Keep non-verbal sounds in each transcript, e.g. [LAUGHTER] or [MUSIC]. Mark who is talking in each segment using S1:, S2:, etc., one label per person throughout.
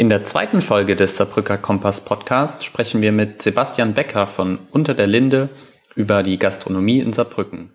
S1: In der zweiten Folge des Saarbrücker Kompass Podcast sprechen wir mit Sebastian Becker von Unter der Linde über die Gastronomie in Saarbrücken.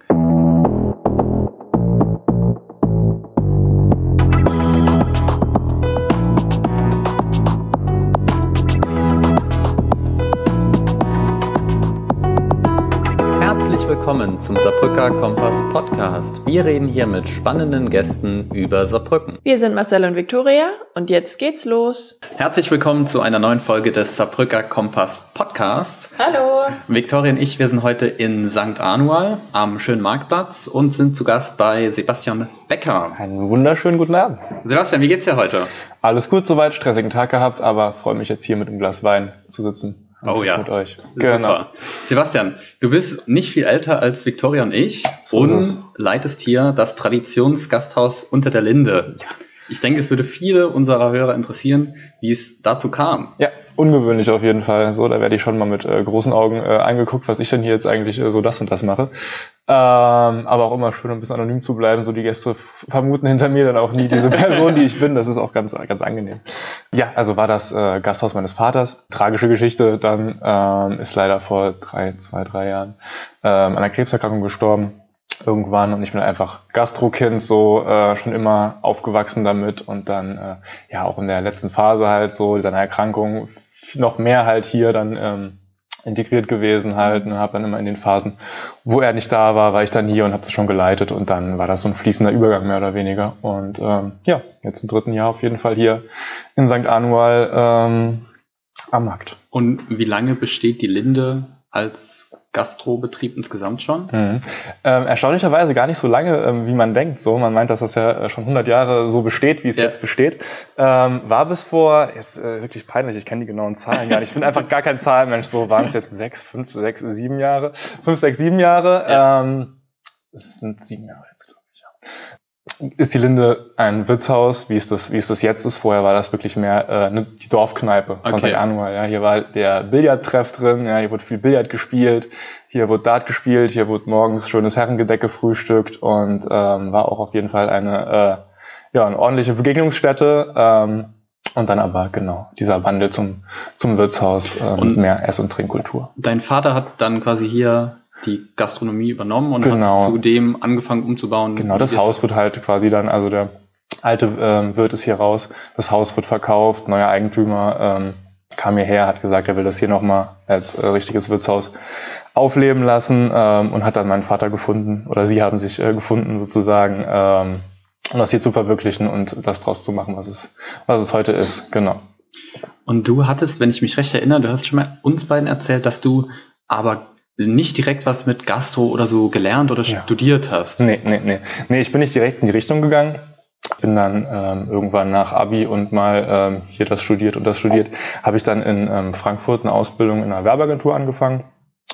S1: Willkommen zum Saarbrücker Kompass Podcast. Wir reden hier mit spannenden Gästen über Saarbrücken.
S2: Wir sind Marcel und Viktoria und jetzt geht's los.
S1: Herzlich willkommen zu einer neuen Folge des Saarbrücker Kompass Podcasts.
S2: Hallo.
S1: Viktoria und ich, wir sind heute in St. Anual am schönen Marktplatz und sind zu Gast bei Sebastian Becker.
S3: Einen wunderschönen guten Abend.
S1: Sebastian, wie geht's dir heute?
S3: Alles gut soweit, stressigen Tag gehabt, aber freue mich jetzt hier mit einem Glas Wein zu sitzen.
S1: Oh ja.
S3: Mit euch.
S1: Genau. Super. Sebastian, du bist nicht viel älter als Viktoria und ich so und leitest hier das Traditionsgasthaus unter der Linde. Ja. Ich denke, es würde viele unserer Hörer interessieren, wie es dazu kam.
S3: Ja, ungewöhnlich auf jeden Fall. So, da werde ich schon mal mit äh, großen Augen äh, angeguckt, was ich denn hier jetzt eigentlich äh, so das und das mache. Ähm, aber auch immer schön, ein bisschen anonym zu bleiben. So die Gäste vermuten hinter mir dann auch nie diese [LAUGHS] Person, die ich bin. Das ist auch ganz, ganz angenehm. Ja, also war das äh, Gasthaus meines Vaters. Tragische Geschichte. Dann ähm, ist leider vor drei, zwei, drei Jahren ähm, an einer Krebserkrankung gestorben irgendwann und ich bin einfach Gastrokind so äh, schon immer aufgewachsen damit und dann äh, ja auch in der letzten Phase halt so seiner Erkrankung noch mehr halt hier dann ähm, integriert gewesen halt und habe dann immer in den Phasen, wo er nicht da war, war ich dann hier und habe das schon geleitet und dann war das so ein fließender Übergang mehr oder weniger und ähm, ja, jetzt im dritten Jahr auf jeden Fall hier in St. Anual ähm, am Markt.
S1: Und wie lange besteht die Linde als Gastrobetrieb insgesamt schon?
S3: Mhm. Ähm, erstaunlicherweise gar nicht so lange, ähm, wie man denkt. So, man meint, dass das ja äh, schon 100 Jahre so besteht, wie es ja. jetzt besteht. Ähm, war bis vor, ist äh, wirklich peinlich, ich kenne die genauen Zahlen gar nicht. Ich bin einfach gar kein Zahlenmensch. So waren es jetzt sechs, fünf, sechs, sieben Jahre, fünf, sechs, sieben Jahre. Ja. Ähm, es sind sieben Jahre jetzt, glaube ich. Ja ist die Linde ein Wirtshaus, wie es das, wie es das jetzt ist. Vorher war das wirklich mehr äh, ne, die Dorfkneipe von okay. St. Anual. Ja, hier war der Billardtreff drin, ja, hier wurde viel Billard gespielt, hier wurde Dart gespielt, hier wurde morgens schönes Herrengedeck gefrühstückt und ähm, war auch auf jeden Fall eine, äh, ja, eine ordentliche Begegnungsstätte. Ähm, und dann aber genau dieser Wandel zum, zum Wirtshaus äh, und mehr Ess- und Trinkkultur.
S1: Dein Vater hat dann quasi hier die Gastronomie übernommen und genau. hat zudem angefangen umzubauen.
S3: Genau, das Haus wird halt quasi dann, also der alte ähm, Wirt ist hier raus, das Haus wird verkauft, neuer Eigentümer ähm, kam hierher, hat gesagt, er will das hier nochmal als äh, richtiges Wirtshaus aufleben lassen ähm, und hat dann meinen Vater gefunden oder sie haben sich äh, gefunden sozusagen, ähm, um das hier zu verwirklichen und das draus zu machen, was es, was es heute ist. Genau.
S1: Und du hattest, wenn ich mich recht erinnere, du hast schon mal uns beiden erzählt, dass du aber nicht direkt was mit Gastro oder so gelernt oder ja. studiert hast.
S3: Nee, nee, nee. Nee, ich bin nicht direkt in die Richtung gegangen. Bin dann ähm, irgendwann nach Abi und mal ähm, hier das studiert und das studiert, habe ich dann in ähm, Frankfurt eine Ausbildung in einer Werbeagentur angefangen.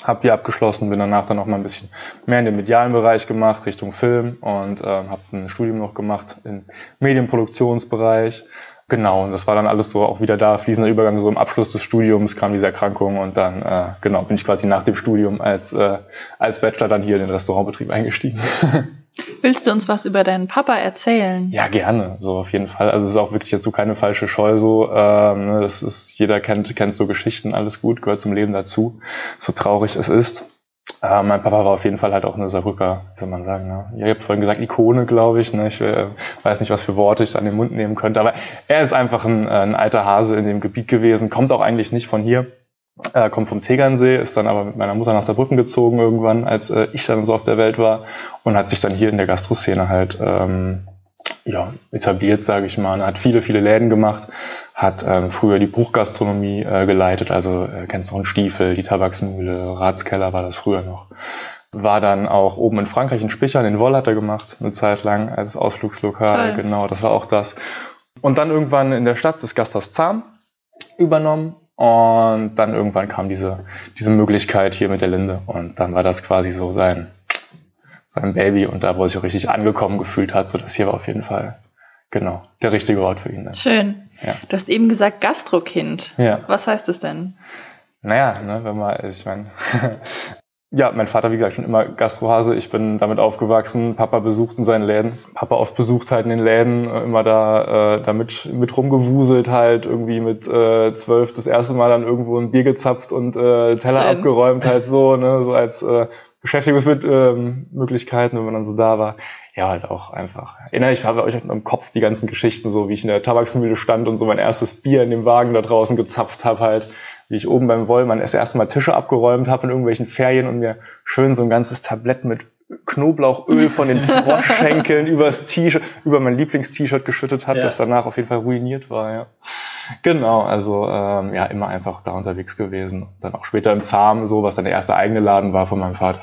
S3: Habe die abgeschlossen, bin danach dann noch mal ein bisschen mehr in den medialen Bereich gemacht, Richtung Film und ähm, habe ein Studium noch gemacht im Medienproduktionsbereich Genau, und das war dann alles so auch wieder da, fließender Übergang, so im Abschluss des Studiums kam diese Erkrankung und dann, äh, genau, bin ich quasi nach dem Studium als, äh, als Bachelor dann hier in den Restaurantbetrieb eingestiegen. [LAUGHS]
S2: Willst du uns was über deinen Papa erzählen?
S3: Ja, gerne, so auf jeden Fall. Also es ist auch wirklich jetzt so keine falsche Scheu, so, ähm, ne, das ist, jeder kennt, kennt so Geschichten, alles gut, gehört zum Leben dazu, so traurig es ist. Äh, mein Papa war auf jeden Fall halt auch eine Saarbrücker, soll man sagen. Ne? Ihr habt vorhin gesagt Ikone, glaube ich. Ne? Ich äh, weiß nicht, was für Worte ich an den Mund nehmen könnte. Aber er ist einfach ein, äh, ein alter Hase in dem Gebiet gewesen, kommt auch eigentlich nicht von hier. Äh, kommt vom Tegernsee, ist dann aber mit meiner Mutter nach Saarbrücken gezogen irgendwann, als äh, ich dann so auf der Welt war und hat sich dann hier in der Gastroszene halt ähm, ja, etabliert, sage ich mal. Hat viele, viele Läden gemacht, hat ähm, früher die Bruchgastronomie äh, geleitet, also äh, kennst du noch einen Stiefel, die Tabaksmühle, Ratskeller war das früher noch. War dann auch oben in Frankreich in Spichern, in Woll hat er gemacht, eine Zeit lang als Ausflugslokal, Toll. genau, das war auch das. Und dann irgendwann in der Stadt das Gasthaus Zahn übernommen und dann irgendwann kam diese, diese Möglichkeit hier mit der Linde und dann war das quasi so sein, sein Baby und da, wo er sich auch richtig angekommen gefühlt hat, so das hier war auf jeden Fall genau der richtige Ort für ihn. Dann.
S2: Schön. Ja. Du hast eben gesagt Gastrokind. Ja. Was heißt das denn?
S3: Naja, ne, wenn man, ich meine, [LAUGHS] ja, mein Vater, wie gesagt, schon immer Gastrohase. Ich bin damit aufgewachsen. Papa besucht in seinen Läden. Papa oft besucht halt in den Läden, äh, immer da äh, damit mit rumgewuselt halt, irgendwie mit äh, zwölf das erste Mal dann irgendwo ein Bier gezapft und äh, Teller Schön. abgeräumt halt so, ne, so als äh, Beschäftigungsmöglichkeiten, wenn man dann so da war. Ja, halt auch einfach. Erinnere ich habe euch im Kopf die ganzen Geschichten, so wie ich in der Tabaksmühle stand und so mein erstes Bier in dem Wagen da draußen gezapft habe halt wie ich oben beim Wollmann das erste Mal Tische abgeräumt habe in irgendwelchen Ferien und mir schön so ein ganzes Tablett mit Knoblauchöl von den [LAUGHS] Froschschenkeln übers T-Shirt, über mein Lieblingst-T-Shirt geschüttet hat, ja. das danach auf jeden Fall ruiniert war, ja. Genau, also ähm, ja, immer einfach da unterwegs gewesen. Dann auch später im Zahn, so was dann der erste eigene Laden war von meinem Vater,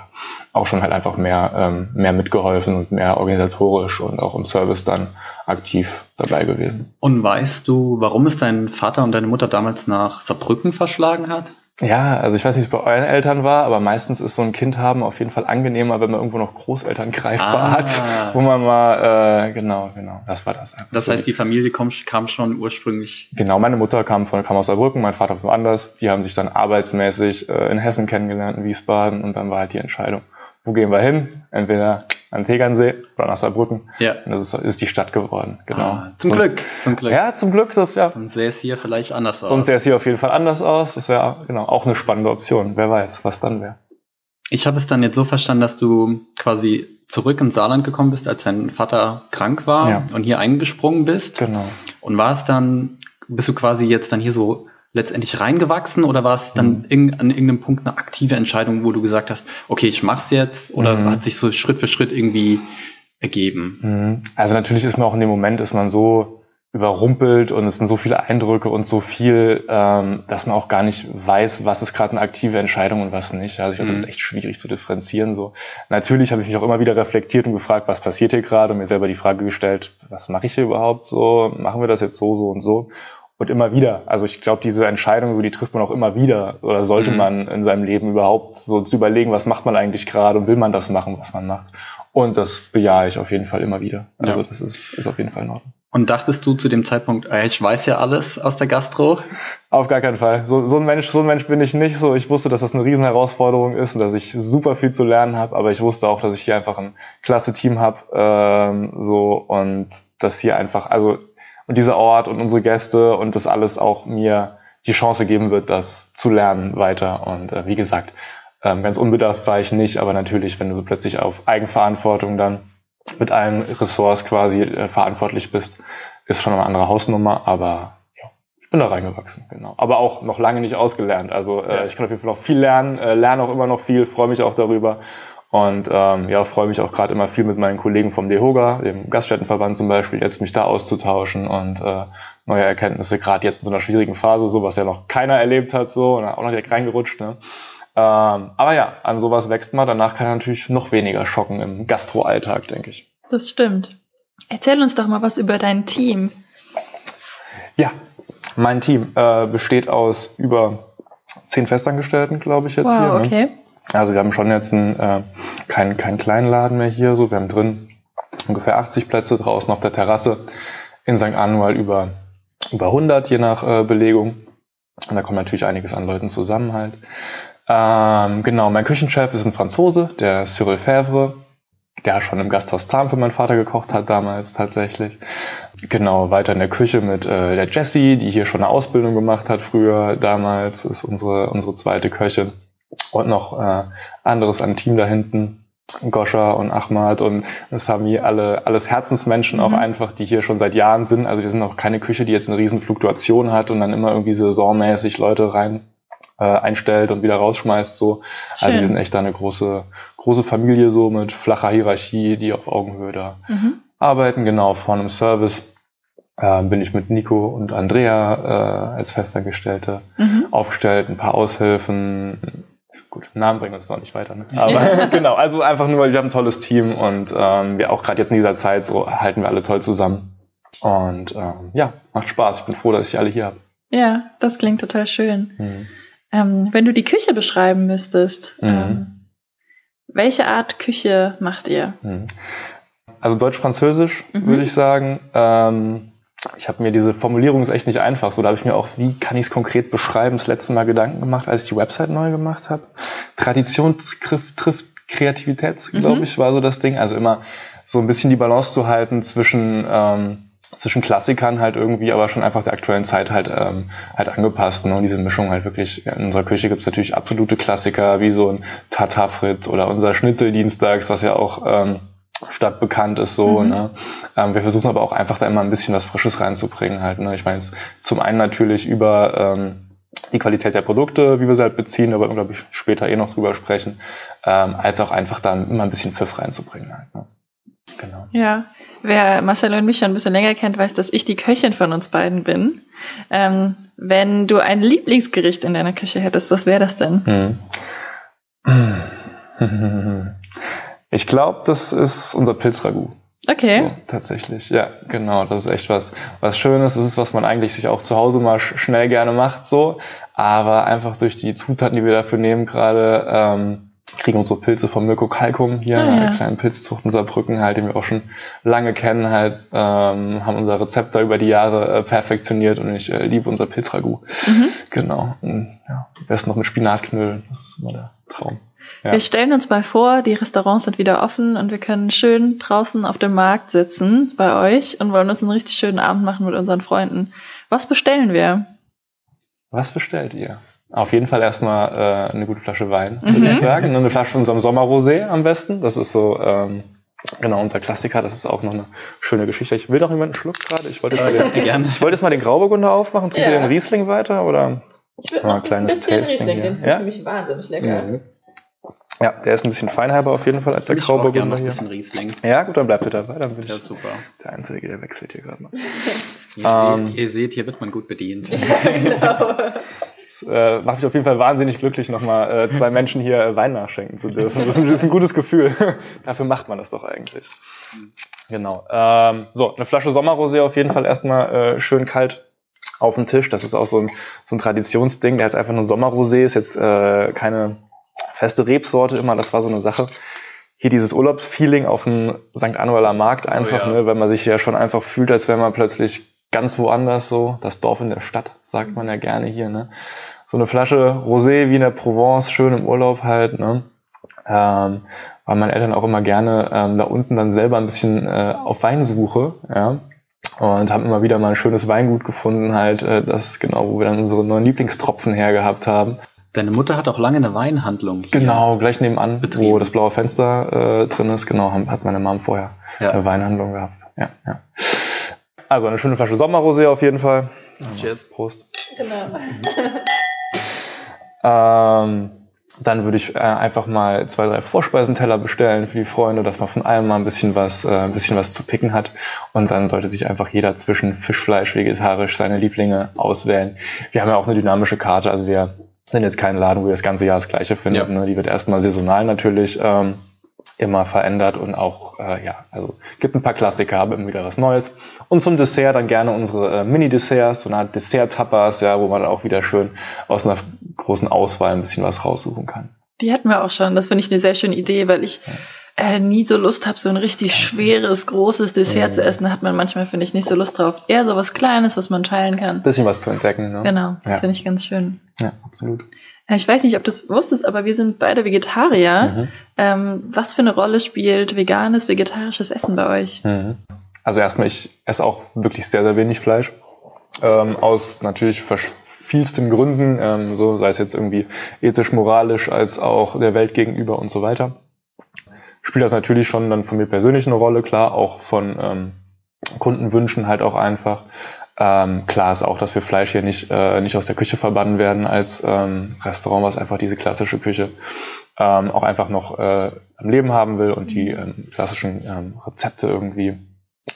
S3: auch schon halt einfach mehr, ähm, mehr mitgeholfen und mehr organisatorisch und auch im Service dann aktiv dabei gewesen.
S1: Und weißt du, warum es dein Vater und deine Mutter damals nach Saarbrücken verschlagen hat?
S3: Ja, also ich weiß nicht, wie es bei euren Eltern war, aber meistens ist so ein Kind haben auf jeden Fall angenehmer, wenn man irgendwo noch Großeltern greifbar ah. hat, wo man mal, äh, genau, genau, das war das.
S1: Das heißt, die Familie kam, kam schon ursprünglich?
S3: Genau, meine Mutter kam, von, kam aus Saarbrücken, mein Vater woanders. Die haben sich dann arbeitsmäßig äh, in Hessen kennengelernt, in Wiesbaden und dann war halt die Entscheidung, wo gehen wir hin? Entweder an Tegernsee oder nach Saarbrücken. Ja. Und das ist, ist die Stadt geworden, genau. Ah,
S1: zum sonst, Glück, zum Glück.
S3: Ja, zum Glück. Das, ja.
S1: Sonst sähe es hier vielleicht anders aus.
S3: Sonst sähe es hier auf jeden Fall anders aus. Das wäre genau auch eine spannende Option. Wer weiß, was dann wäre.
S1: Ich habe es dann jetzt so verstanden, dass du quasi zurück ins Saarland gekommen bist, als dein Vater krank war ja. und hier eingesprungen bist.
S3: Genau.
S1: Und war es dann, bist du quasi jetzt dann hier so letztendlich reingewachsen oder war es dann mhm. an irgendeinem Punkt eine aktive Entscheidung, wo du gesagt hast, okay, ich mach's jetzt oder mhm. hat sich so Schritt für Schritt irgendwie ergeben?
S3: Mhm. Also natürlich ist man auch in dem Moment, ist man so überrumpelt und es sind so viele Eindrücke und so viel, ähm, dass man auch gar nicht weiß, was ist gerade eine aktive Entscheidung und was nicht. Also ich glaube, das ist mhm. echt schwierig zu differenzieren. So natürlich habe ich mich auch immer wieder reflektiert und gefragt, was passiert hier gerade und mir selber die Frage gestellt, was mache ich hier überhaupt so? Machen wir das jetzt so, so und so? Und immer wieder. Also ich glaube, diese Entscheidung, so die trifft man auch immer wieder. Oder sollte mhm. man in seinem Leben überhaupt so zu überlegen, was macht man eigentlich gerade und will man das machen, was man macht. Und das bejahe ich auf jeden Fall immer wieder. Also ja. das ist, ist auf jeden Fall in Ordnung.
S1: Und dachtest du zu dem Zeitpunkt, ich weiß ja alles aus der Gastro?
S3: Auf gar keinen Fall. So, so, ein Mensch, so ein Mensch bin ich nicht. So, ich wusste, dass das eine Riesenherausforderung ist und dass ich super viel zu lernen habe, aber ich wusste auch, dass ich hier einfach ein klasse Team habe. Ähm, so und dass hier einfach, also und dieser Ort und unsere Gäste und das alles auch mir die Chance geben wird, das zu lernen weiter. Und äh, wie gesagt, ähm, ganz unbedarft war ich nicht, aber natürlich, wenn du plötzlich auf Eigenverantwortung dann mit allen Ressorts quasi äh, verantwortlich bist, ist schon eine andere Hausnummer, aber ja, ich bin da reingewachsen, genau. Aber auch noch lange nicht ausgelernt. Also äh, ja. ich kann auf jeden Fall noch viel lernen, äh, lerne auch immer noch viel, freue mich auch darüber und ähm, ja, freue mich auch gerade immer viel mit meinen Kollegen vom DEHOGA, dem Gaststättenverband zum Beispiel, jetzt mich da auszutauschen und äh, neue Erkenntnisse, gerade jetzt in so einer schwierigen Phase, so was ja noch keiner erlebt hat, so, und auch noch direkt reingerutscht. Ne? Ähm, aber ja, an sowas wächst man. Danach kann er natürlich noch weniger schocken im Gastro-Alltag, denke ich.
S2: Das stimmt. Erzähl uns doch mal was über dein Team.
S3: Ja, mein Team äh, besteht aus über zehn Festangestellten, glaube ich jetzt
S2: wow,
S3: hier.
S2: Ne? okay.
S3: Also wir haben schon jetzt einen, äh, keinen kein kleinen Laden mehr hier. So, wir haben drin ungefähr 80 Plätze, draußen auf der Terrasse. In St. Anual über, über 100, je nach äh, Belegung. Und da kommt natürlich einiges an Leuten zusammen halt. Ähm, genau, mein Küchenchef ist ein Franzose, der Cyril Fèvre, der schon im Gasthaus Zahn für meinen Vater gekocht hat damals tatsächlich. Genau, weiter in der Küche mit äh, der Jessie, die hier schon eine Ausbildung gemacht hat früher damals, ist unsere, unsere zweite Köchin und noch äh, anderes an Team da hinten. Goscha und Ahmad und Sami, alle, alles Herzensmenschen mhm. auch einfach, die hier schon seit Jahren sind. Also wir sind auch keine Küche, die jetzt eine riesen Fluktuation hat und dann immer irgendwie saisonmäßig Leute rein äh, einstellt und wieder rausschmeißt. So. Schön. Also wir sind echt da eine große, große Familie so mit flacher Hierarchie, die auf Augenhöhe da mhm. arbeiten. Genau, vor einem Service äh, bin ich mit Nico und Andrea äh, als Festangestellte mhm. aufgestellt, ein paar Aushilfen, gut, Namen bringen uns noch nicht weiter. Ne? [LAUGHS] Aber genau, also einfach nur, weil wir haben ein tolles Team und ähm, wir auch gerade jetzt in dieser Zeit so halten wir alle toll zusammen. Und ähm, ja, macht Spaß. Ich bin froh, dass ich alle hier habe.
S2: Ja, das klingt total schön. Mhm. Ähm, wenn du die Küche beschreiben müsstest, mhm. ähm, welche Art Küche macht ihr?
S3: Mhm. Also Deutsch-Französisch, mhm. würde ich sagen. Ich habe mir diese Formulierung ist echt nicht einfach. So, da habe ich mir auch, wie kann ich es konkret beschreiben, das letzte Mal Gedanken gemacht, als ich die Website neu gemacht habe. Tradition trifft Kreativität, glaube mhm. ich, war so das Ding. Also immer so ein bisschen die Balance zu halten zwischen ähm, zwischen Klassikern halt irgendwie, aber schon einfach der aktuellen Zeit halt ähm, halt angepasst. Ne? Und diese Mischung halt wirklich, in unserer Küche gibt's natürlich absolute Klassiker, wie so ein Tartarfrit oder unser Schnitzeldienstags, was ja auch ähm, stadtbekannt ist so. Mhm. Ne? Ähm, wir versuchen aber auch einfach da immer ein bisschen was Frisches reinzubringen halt. Ne? Ich meine, zum einen natürlich über ähm, die Qualität der Produkte, wie wir sie halt beziehen, da werden wir, glaube ich, später eh noch drüber sprechen, ähm, als auch einfach da immer ein bisschen Pfiff reinzubringen halt. Ne?
S2: Genau. Ja, wer Marcel und mich schon ein bisschen länger kennt, weiß, dass ich die Köchin von uns beiden bin. Ähm, wenn du ein Lieblingsgericht in deiner Küche hättest, was wäre das denn?
S3: Hm. [LAUGHS] Ich glaube, das ist unser Pilzragout.
S2: Okay.
S3: So, tatsächlich, ja, genau. Das ist echt was, was Schönes. Das ist, was man eigentlich sich auch zu Hause mal schnell gerne macht, so. Aber einfach durch die Zutaten, die wir dafür nehmen, gerade, ähm, kriegen unsere Pilze vom Mirko Kalkum hier, ah, ja. kleinen Pilzzucht in Saarbrücken halt, den wir auch schon lange kennen, halt, ähm, haben unser Rezept da über die Jahre äh, perfektioniert und ich äh, liebe unser Pilzragout. Mhm. Genau. Und, ja, am besten noch mit Spinatknödeln. Das ist immer der Traum.
S2: Ja. Wir stellen uns mal vor, die Restaurants sind wieder offen und wir können schön draußen auf dem Markt sitzen bei euch und wollen uns einen richtig schönen Abend machen mit unseren Freunden. Was bestellen wir?
S3: Was bestellt ihr? Auf jeden Fall erstmal äh, eine gute Flasche Wein, mhm. würde ich sagen. Eine Flasche von unserem Sommerrosé am besten. Das ist so ähm, genau unser Klassiker. Das ist auch noch eine schöne Geschichte. Ich will doch jemanden einen Schluck gerade. Ich wollte jetzt, mal den, gerne. ich wollte jetzt mal den Grauburgunder aufmachen. Trinkt ja. ihr den Riesling weiter oder?
S2: Ich würde mal ein kleines ein Tasting Riesling, hier. den finde ja? ich wahnsinnig lecker. Mhm.
S3: Ja, der ist ein bisschen feinhalber auf jeden Fall als der Grauburgunder hier.
S1: ein bisschen Riesling.
S3: Ja, gut, dann bleibt er dabei. Dann bin
S1: ja, ich super.
S3: der Einzige, der wechselt hier gerade mal. [LAUGHS]
S1: Ihr, ähm, ihr, seht, hier wird man gut bedient. [LAUGHS]
S3: genau. Das [LAUGHS] äh, macht mich auf jeden Fall wahnsinnig glücklich, nochmal äh, zwei Menschen hier äh, Wein nachschenken zu dürfen. Das ist, ein, das ist ein gutes Gefühl. Dafür macht man das doch eigentlich. Genau. Ähm, so, eine Flasche Sommerrosé auf jeden Fall erstmal äh, schön kalt auf dem Tisch. Das ist auch so ein, so ein Traditionsding. Der ist einfach nur Sommerrosé, ist jetzt äh, keine feste Rebsorte immer, das war so eine Sache. Hier dieses Urlaubsfeeling auf dem St. Anueller Markt einfach, oh ja. ne, weil man sich ja schon einfach fühlt, als wäre man plötzlich ganz woanders so. Das Dorf in der Stadt, sagt man ja gerne hier, ne. So eine Flasche Rosé wie in der Provence, schön im Urlaub halt, ne. Ähm, weil meine Eltern auch immer gerne ähm, da unten dann selber ein bisschen äh, auf Weinsuche, ja. Und haben immer wieder mal ein schönes Weingut gefunden, halt, äh, das genau, wo wir dann unsere neuen Lieblingstropfen hergehabt haben.
S1: Deine Mutter hat auch lange eine Weinhandlung
S3: hier. Genau, gleich nebenan, betrieben. wo das blaue Fenster äh, drin ist. Genau, hat meine Mom vorher ja. eine Weinhandlung gehabt. Ja, ja. Also eine schöne Flasche Sommerrosé auf jeden Fall.
S1: Cheers.
S3: Prost. Genau. [LAUGHS] ähm, dann würde ich äh, einfach mal zwei, drei Vorspeisenteller bestellen für die Freunde, dass man von allem mal ein bisschen was, äh, ein bisschen was zu picken hat. Und dann sollte sich einfach jeder zwischen Fisch, Fleisch, vegetarisch seine Lieblinge auswählen. Wir haben ja auch eine dynamische Karte, also wir sind jetzt kein Laden, wo ihr das ganze Jahr das Gleiche findet. Ja. Ne? Die wird erstmal saisonal natürlich ähm, immer verändert und auch, äh, ja, also gibt ein paar Klassiker, aber immer wieder was Neues. Und zum Dessert dann gerne unsere äh, Mini-Desserts, so eine Art Dessert-Tapas, ja, wo man dann auch wieder schön aus einer großen Auswahl ein bisschen was raussuchen kann.
S2: Die hatten wir auch schon. Das finde ich eine sehr schöne Idee, weil ich ja äh, nie so Lust habe, so ein richtig schweres, großes Dessert mhm. zu essen, hat man manchmal, finde ich, nicht so Lust drauf. Eher so was Kleines, was man teilen kann.
S3: Bisschen was zu entdecken, ne?
S2: Genau, das ja. finde ich ganz schön.
S3: Ja, absolut.
S2: Äh, ich weiß nicht, ob du es wusstest, aber wir sind beide Vegetarier. Mhm. Ähm, was für eine Rolle spielt veganes, vegetarisches Essen bei euch? Mhm.
S3: Also erstmal, ich esse auch wirklich sehr, sehr wenig Fleisch. Ähm, aus natürlich vielsten Gründen, ähm, so sei es jetzt irgendwie ethisch, moralisch, als auch der Welt gegenüber und so weiter spielt das natürlich schon dann von mir persönlich eine Rolle, klar, auch von ähm, Kundenwünschen halt auch einfach. Ähm, klar ist auch, dass wir Fleisch hier nicht, äh, nicht aus der Küche verbannen werden als ähm, Restaurant, was einfach diese klassische Küche ähm, auch einfach noch äh, am Leben haben will und die ähm, klassischen ähm, Rezepte irgendwie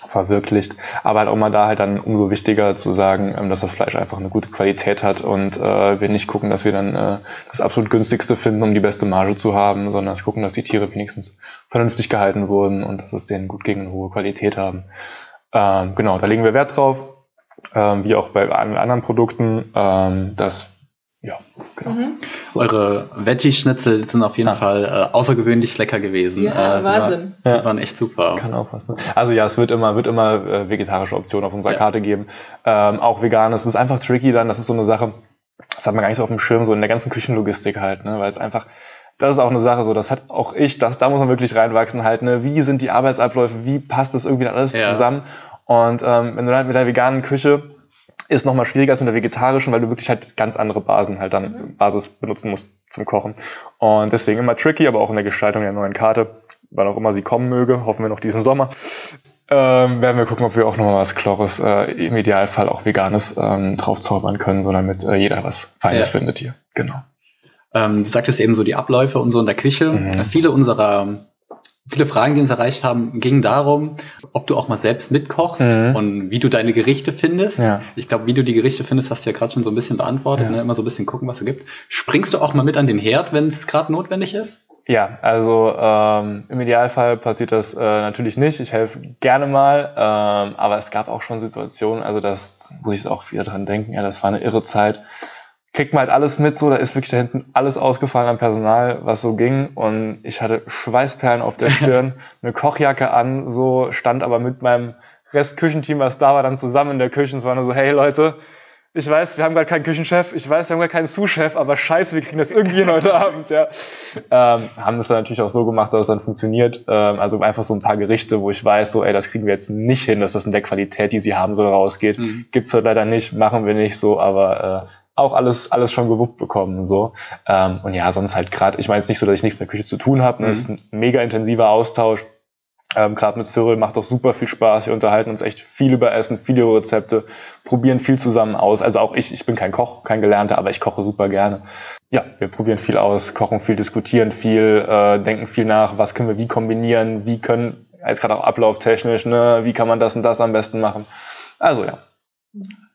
S3: verwirklicht. Aber halt auch mal da halt dann umso wichtiger zu sagen, ähm, dass das Fleisch einfach eine gute Qualität hat und äh, wir nicht gucken, dass wir dann äh, das absolut günstigste finden, um die beste Marge zu haben, sondern dass gucken, dass die Tiere wenigstens vernünftig gehalten wurden und dass es denen gut gegen eine hohe Qualität haben. Ähm, genau, da legen wir Wert drauf, ähm, wie auch bei anderen Produkten, ähm, dass
S1: Ja, genau. Mhm. So. Eure Veggie-Schnitzel sind auf jeden ah. Fall äh, außergewöhnlich lecker gewesen.
S2: Ja,
S1: äh,
S2: Wahnsinn.
S1: Die, war, die waren echt super.
S3: Kann auch was. Ne? Also ja, es wird immer, wird immer äh, vegetarische Optionen auf unserer ja. Karte geben. Ähm, auch vegan. Es ist einfach tricky dann. Das ist so eine Sache, das hat man gar nicht so auf dem Schirm, so in der ganzen Küchenlogistik halt, ne? weil es einfach das ist auch eine Sache so, das hat auch ich, das, da muss man wirklich reinwachsen halt, ne? Wie sind die Arbeitsabläufe, wie passt das irgendwie alles ja. zusammen? Und ähm, wenn du dann mit der veganen Küche ist nochmal schwieriger als mit der vegetarischen, weil du wirklich halt ganz andere Basen halt dann mhm. Basis benutzen musst zum Kochen. Und deswegen immer tricky, aber auch in der Gestaltung der neuen Karte, wann auch immer sie kommen möge, hoffen wir noch diesen Sommer. Ähm, werden wir gucken, ob wir auch nochmal was Chlores, äh, im Idealfall auch Veganes ähm, draufzaubern können, so damit äh, jeder was Feines ja. findet hier. Genau.
S1: Ähm, du sagtest eben so die Abläufe und so in der Küche. Mhm. Viele unserer Viele Fragen, die uns erreicht haben, gingen darum, ob du auch mal selbst mitkochst mhm. und wie du deine Gerichte findest. Ja. Ich glaube, wie du die Gerichte findest, hast du ja gerade schon so ein bisschen beantwortet. Ja. Ne? Immer so ein bisschen gucken, was es gibt. Springst du auch mal mit an den Herd, wenn es gerade notwendig ist?
S3: Ja, also ähm, im Idealfall passiert das äh, natürlich nicht. Ich helfe gerne mal, ähm, aber es gab auch schon Situationen, also das muss ich auch wieder dran denken, ja, das war eine irre Zeit kriegt man halt alles mit, so, da ist wirklich da hinten alles ausgefallen am Personal, was so ging. Und ich hatte Schweißperlen auf der [LAUGHS] Stirn, eine Kochjacke an, so, stand aber mit meinem Restküchenteam, was da war, dann zusammen in der Küche. Und es war nur so, hey Leute, ich weiß, wir haben gerade keinen Küchenchef, ich weiß, wir haben gerade keinen Sous-Chef, aber scheiße, wir kriegen das irgendwie hin heute Abend, ja. Ähm, haben das dann natürlich auch so gemacht, dass es dann funktioniert. Ähm, also einfach so ein paar Gerichte, wo ich weiß, so, ey, das kriegen wir jetzt nicht hin, dass das in der Qualität, die sie haben soll, rausgeht. Mhm. Gibt's halt leider nicht, machen wir nicht so, aber äh, auch alles, alles schon gewuppt bekommen. So. Ähm, und ja, sonst halt gerade, ich meine jetzt nicht so, dass ich nichts mit der Küche zu tun habe. Ne? Mhm. Es ist ein mega intensiver Austausch. Ähm, gerade mit Cyril macht auch super viel Spaß. Wir unterhalten uns echt viel über Essen, viele Rezepte, probieren viel zusammen aus. Also auch ich, ich bin kein Koch, kein Gelernter, aber ich koche super gerne. Ja, wir probieren viel aus, kochen viel, diskutieren viel, äh, denken viel nach, was können wir wie kombinieren, wie können, jetzt gerade auch ablauftechnisch, ne, wie kann man das und das am besten machen. Also ja,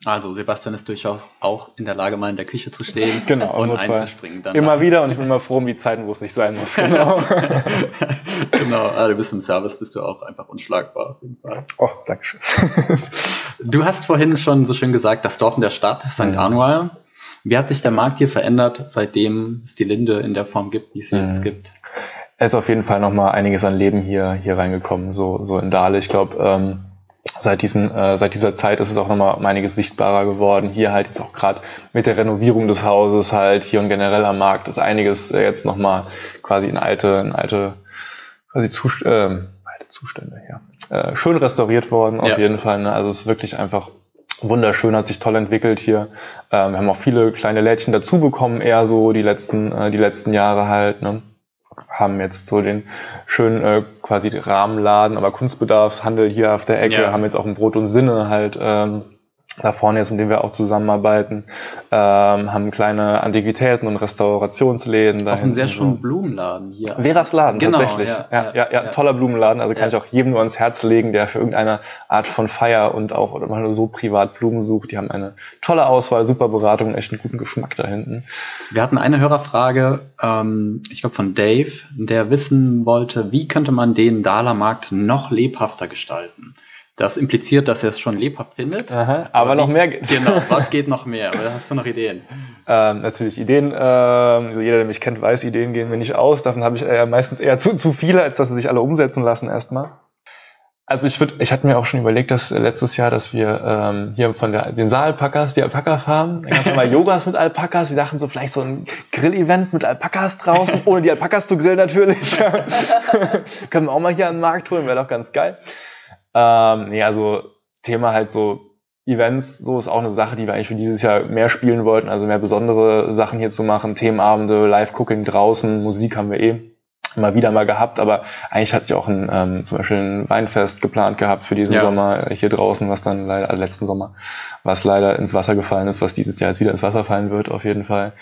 S1: also Sebastian ist durchaus auch in der Lage, mal in der Küche zu stehen [LAUGHS]
S3: genau,
S1: und einzuspringen.
S3: Danach. Immer wieder und ich bin immer froh um die Zeiten, wo es nicht sein muss. [LAUGHS] Genau. [LAUGHS]
S1: genau, also du bist im Service, bist du auch einfach unschlagbar auf jeden Fall.
S3: Oh, Dankeschön.
S1: du hast vorhin schon so schön gesagt, das Dorf in der Stadt, St. Mhm. Anual. Wie hat sich der Markt hier verändert, seitdem es die Linde in der Form gibt, wie es sie mhm. jetzt gibt?
S3: Es ist auf jeden Fall nochmal einiges an Leben hier, hier reingekommen, so, so in Dahle. Ich glaube, ähm, seit, diesen, äh, seit dieser Zeit ist es auch nochmal um einiges sichtbarer geworden. Hier halt jetzt auch gerade mit der Renovierung des Hauses halt hier und generell am Markt ist einiges äh, jetzt nochmal quasi in alte, in alte, quasi Zust äh, alte Zustände, ja. Äh, schön restauriert worden auf ja. jeden Fall. Ne? Also es ist wirklich einfach wunderschön, hat sich toll entwickelt hier. Ähm, wir haben auch viele kleine Lädchen dazu bekommen, eher so die letzten, äh, die letzten Jahre halt. Ne? Haben jetzt so den schönen äh, quasi Rahmenladen, aber Kunstbedarfshandel hier auf der Ecke, ja. haben jetzt auch ein Brot und Sinne halt ähm, da vorne jetzt, mit dem wir auch zusammenarbeiten, ähm, haben kleine Antiquitäten und Restaurationsläden.
S1: Auch einen sehr schönen so. Blumenladen hier.
S3: Veras Laden, genau, tatsächlich. Ja, ja, ja, ja, toller Blumenladen. Also kann ich auch jedem nur ans Herz legen, der für irgendeine Art von Feier und auch oder mal nur so privat Blumen sucht. Die haben eine tolle Auswahl, super Beratung, echt einen guten Geschmack da hinten.
S1: Wir hatten eine Hörerfrage, ähm, ich glaube von Dave, der wissen wollte, wie könnte man den Dahler Markt noch lebhafter gestalten? Das impliziert, dass er es schon lebhaft findet.
S3: Aha, aber, aber noch mehr
S1: geht. Genau, [LAUGHS] was geht noch mehr? Oder hast du noch Ideen?
S3: Ähm, natürlich, Ideen, ähm, jeder, der mich kennt, weiß, Ideen gehen mir nicht aus. Davon habe ich eher, meistens eher zu, zu viele, als dass sie sich alle umsetzen lassen erstmal. Also ich würde, ich hatte mir auch schon überlegt, dass äh, letztes Jahr, dass wir ähm, hier von der, den Saalpackers, die Alpaka-Farm, da gab es mal [LAUGHS] Yogas mit Alpakas. Wir dachten so vielleicht so ein Grill-Event mit Alpakas draußen, ohne die Alpakas zu grillen natürlich. [LAUGHS] Können wir auch mal hier an den Markt holen, wäre doch ganz geil. Ähm, nee, also Thema halt so Events, so ist auch eine Sache, die wir eigentlich für dieses Jahr mehr spielen wollten, also mehr besondere Sachen hier zu machen, Themenabende, Live-Cooking draußen, Musik haben wir eh immer wieder mal gehabt, aber eigentlich hatte ich auch ein, ähm, zum Beispiel ein Weinfest geplant gehabt für diesen ja. Sommer hier draußen, was dann leider, also letzten Sommer, was leider ins Wasser gefallen ist, was dieses Jahr jetzt wieder ins Wasser fallen wird, auf jeden Fall.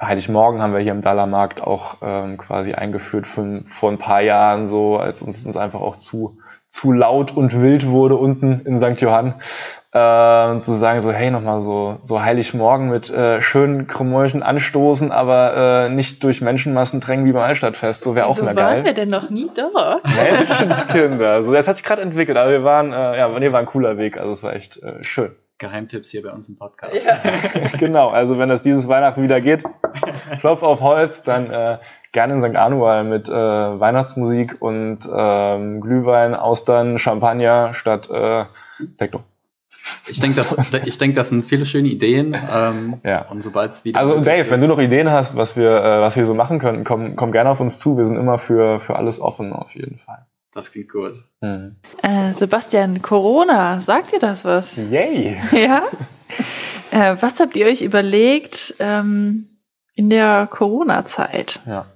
S3: Heiligmorgen haben wir hier im Dallermarkt auch ähm, quasi eingeführt für, vor ein paar Jahren so, als uns, uns einfach auch zu zu laut und wild wurde unten in St. Johann. Äh, zu sagen so, hey, nochmal so, so Heiligmorgen mit äh, schönen Krumäuschen anstoßen, aber äh, nicht durch Menschenmassen drängen wie beim Altstadtfest. So wäre auch mal geil.
S2: Waren wir denn noch nie dort? [LAUGHS]
S3: Menschenskinder. So, das hat sich gerade entwickelt, aber wir waren, äh, ja, nee, war ein cooler Weg. Also es war echt äh, schön.
S1: Geheimtipps hier bei uns im Podcast.
S3: Ja. [LAUGHS] genau, also wenn das dieses Weihnachten wieder geht, Klopf auf Holz, dann äh, gerne in St. Anual mit äh, Weihnachtsmusik und ähm, Glühwein, Austern, Champagner statt äh, Techno.
S1: Ich denke, das, ich denke, das sind viele schöne Ideen. Ähm, ja. Und sobald es
S3: wieder. Also Dave, wenn du noch Ideen hast, was wir, äh, was wir so machen können, komm, komm gerne auf uns zu. Wir sind immer für, für alles offen, auf jeden Fall.
S1: Das klingt cool.
S2: Mhm. Äh, Sebastian, Corona, sagt dir das was?
S3: Yay! [LAUGHS]
S2: Ja. äh, was habt ihr euch überlegt ähm, in der Corona-Zeit?
S3: Ja.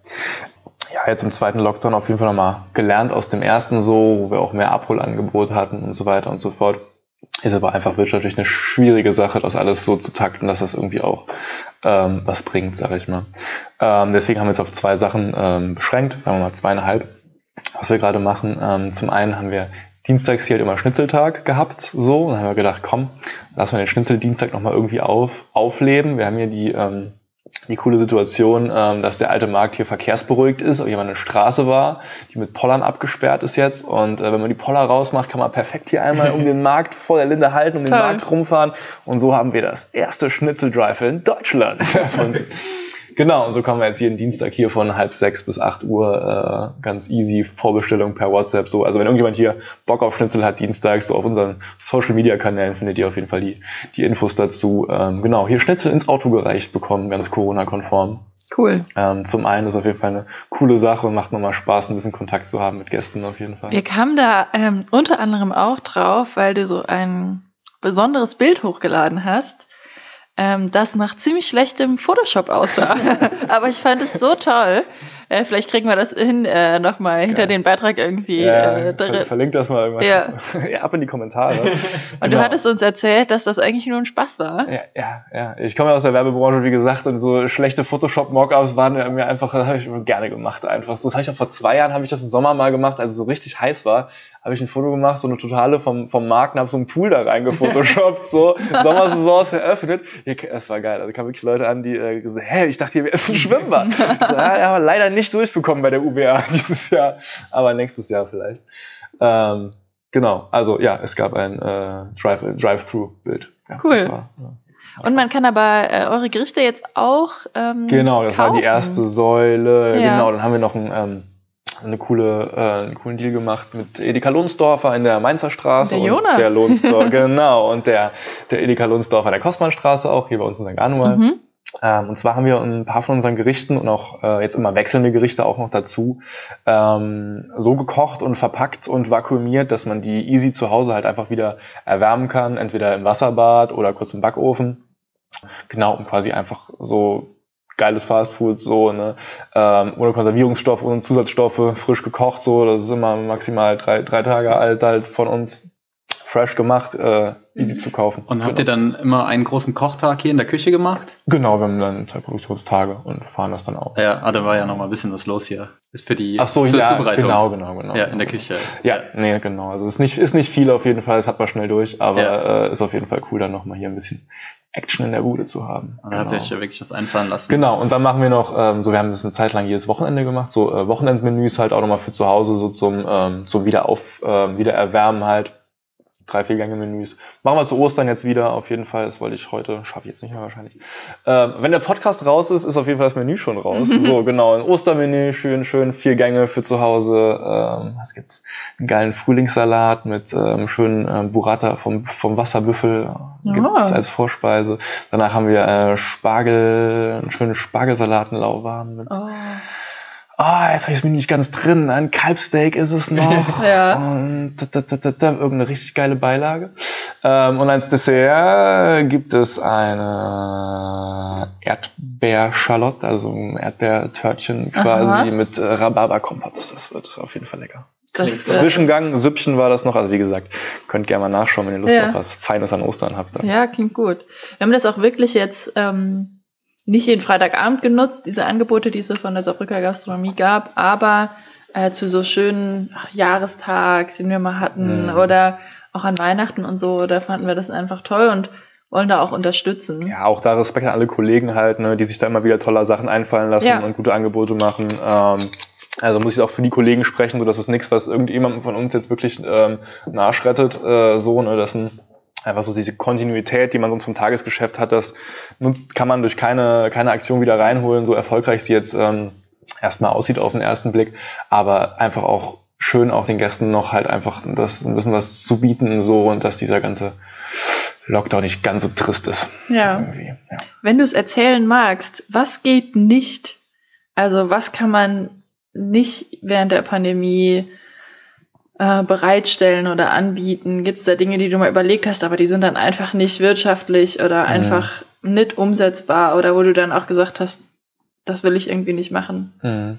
S3: Ja, jetzt im zweiten Lockdown auf jeden Fall nochmal gelernt aus dem ersten so, wo wir auch mehr Abholangebot hatten und so weiter und so fort. Ist aber einfach wirtschaftlich eine schwierige Sache, das alles so zu takten, dass das irgendwie auch ähm, was bringt, sag ich mal. Ähm, deswegen haben wir es auf zwei Sachen ähm, beschränkt, sagen wir mal zweieinhalb, was wir gerade machen. Ähm, zum einen haben wir dienstags hier halt immer Schnitzeltag gehabt, so, und dann haben wir gedacht, komm, lassen wir den Schnitzeldienstag nochmal irgendwie auf, aufleben. Wir haben hier die ähm, die coole Situation, ähm, dass der alte Markt hier verkehrsberuhigt ist, aber hier mal eine Straße war, die mit Pollern abgesperrt ist jetzt. Und äh, wenn man die Poller rausmacht, kann man perfekt hier einmal um den [LAUGHS] Markt vor der Linde halten, um den Markt rumfahren. Und so haben wir das erste Schnitzeldrive in Deutschland [LAUGHS] Genau, und so kommen wir jetzt jeden Dienstag hier von halb sechs bis acht Uhr äh, ganz easy Vorbestellung per WhatsApp. So, also wenn irgendjemand hier Bock auf Schnitzel hat, dienstags, so auf unseren Social Media Kanälen findet ihr auf jeden Fall die, die Infos dazu. Ähm, genau, hier Schnitzel ins Auto gereicht bekommen, ganz Corona-konform.
S2: Cool.
S3: Ähm, zum einen ist auf jeden Fall eine coole Sache und macht nochmal Spaß, ein bisschen Kontakt zu haben mit Gästen auf jeden Fall.
S2: Wir kamen da ähm, unter anderem auch drauf, weil du so ein besonderes Bild hochgeladen hast ähm, das nach ziemlich schlechtem Photoshop aussah. [LAUGHS] Aber ich fand es so toll. Äh, vielleicht kriegen wir das hin, äh, nochmal hinter ja. den Beitrag irgendwie.
S3: Ja, äh, ver verlinkt das mal irgendwas. Ja. [LAUGHS] ja, ab in die Kommentare. [LAUGHS]
S2: Und genau. du hattest uns erzählt, dass das eigentlich nur ein Spaß war.
S3: Ja, ja, ja. Ich komme ja aus der Werbebranche, wie gesagt, und so schlechte Photoshop-Mockups waren mir einfach, [LAUGHS] das habe ich gerne gemacht einfach. Das habe ich auch vor zwei Jahren, habe ich das im Sommer mal gemacht, als es so richtig heiß war habe ich ein Foto gemacht, so eine totale vom, vom Markt und habe so einen Pool da reingefotoshoppt, so Sommersaison ist eröffnet. Ja, das war geil. Also kamen wirklich Leute an, die äh, gesagt hä, ich dachte, hier wäre ein Schwimmbad. Ich so, ja, ja, leider nicht durchbekommen bei der UBA [LAUGHS] dieses Jahr, aber nächstes Jahr vielleicht. Ähm, genau, also ja, es gab ein äh, Drive-Through-Bild. Ja,
S2: cool. War, ja. Und man kann aber äh, eure Gerichte jetzt auch ähm,
S3: Genau, das kaufen. war die erste Säule. Ja. Genau, dann haben wir noch ein ähm, eine coole, äh, einen coolen Deal gemacht mit Edeka Lohnsdorfer in der Mainzer Straße.
S2: Der Jonas.
S3: der Lohnsdorfer, [LAUGHS] genau. Und der, der Edeka Lohnsdorfer in der Kostmannstraße auch, hier bei uns in St. Anual. Mhm. Ähm, und zwar haben wir ein paar von unseren Gerichten und auch äh, jetzt immer wechselnde Gerichte auch noch dazu ähm, so gekocht und verpackt und vakuumiert, dass man die easy zu Hause halt einfach wieder erwärmen kann, entweder im Wasserbad oder kurz im Backofen. Genau, um quasi einfach so geiles Fastfood, so, ne? Ähm, ohne Konservierungsstoff, ohne Zusatzstoffe, frisch gekocht, so, das ist immer maximal drei, drei Tage alt halt von uns fresh gemacht, äh, easy zu kaufen.
S1: Und habt genau. ihr dann immer einen großen Kochtag hier in der Küche gemacht?
S3: Genau, wir haben dann zwei Produktionstage und fahren das dann auch.
S1: Ja, ah, da war ja noch mal ein bisschen was los hier. Für die
S3: Ach so, ja,
S1: Zubereitung.
S3: Genau, genau, genau.
S1: Ja, in der Küche.
S3: Ja, nee, genau. Also ist nicht, ist nicht viel auf jeden Fall, das hat man schnell durch, aber ja. äh, ist auf jeden Fall cool, dann nochmal hier ein bisschen Action in der Bude zu haben.
S1: Da genau. habt ihr euch ja wirklich was einfallen lassen.
S3: Genau, und dann machen wir noch, ähm, so wir haben das eine Zeit lang jedes Wochenende gemacht, so äh, Wochenendmenüs halt auch nochmal für zu Hause, so zum, ähm, zum Wiederauf, äh, Wiedererwärmen halt drei, vier Gänge-Menüs. Machen wir zu Ostern jetzt wieder, auf jeden Fall. Das wollte ich heute, schaffe ich jetzt nicht mehr wahrscheinlich. Ähm, wenn der Podcast raus ist, ist auf jeden Fall das Menü schon raus. [LAUGHS] so, genau, ein Ostermenü, schön, schön, vier Gänge für zu Hause. Ähm, was gibt's? Einen geilen Frühlingssalat mit ähm, schönen ähm, Burrata vom, vom Wasserbüffel. Gibt's als Vorspeise. Danach haben wir äh, Spargel, einen schönen Spargelsalat in Lauwarm mit oh ah, oh, jetzt habe ich es mir nicht ganz drin, ein Kalbsteak ist es noch [LAUGHS] ja. und da, da, da, da, irgendeine richtig geile Beilage. Ähm, und als Dessert gibt es eine Erdbeerschalotte, also ein Erdbeertörtchen quasi Aha. mit äh, Rhabarberkompott. Das wird auf jeden Fall lecker. Das, äh, Zwischengang, Süppchen war das noch. Also wie gesagt, könnt gerne mal nachschauen, wenn ihr Lust ja. auf was Feines an Ostern habt.
S2: Dann. Ja, klingt gut. Wir haben das auch wirklich jetzt ähm, nicht jeden Freitagabend genutzt, diese Angebote, die es so von der Saarbrücker Gastronomie gab, aber äh, zu so schönen ach, Jahrestag, den wir mal hatten, mhm. oder auch an Weihnachten und so, da fanden wir das einfach toll und wollen da auch unterstützen.
S3: Ja, auch da Respekt an alle Kollegen halt, ne, die sich da immer wieder tolle Sachen einfallen lassen ja. und gute Angebote machen. Ähm, also muss ich auch für die Kollegen sprechen, so dass es nichts, was irgendjemandem von uns jetzt wirklich ähm, nachschrettet, äh, so, ne, das sind einfach so diese Kontinuität, die man sonst vom Tagesgeschäft hat, das nutzt, kann man durch keine, keine Aktion wieder reinholen, so erfolgreich sie jetzt ähm, erstmal aussieht auf den ersten Blick, aber einfach auch schön auch den Gästen noch halt einfach das ein bisschen was zu bieten so und dass dieser ganze Lockdown nicht ganz so trist ist.
S2: Ja. ja. Wenn du es erzählen magst, was geht nicht? Also was kann man nicht während der Pandemie äh, bereitstellen oder anbieten? Gibt es da Dinge, die du mal überlegt hast, aber die sind dann einfach nicht wirtschaftlich oder mhm. einfach nicht umsetzbar oder wo du dann auch gesagt hast, das will ich irgendwie nicht machen?
S3: Mhm.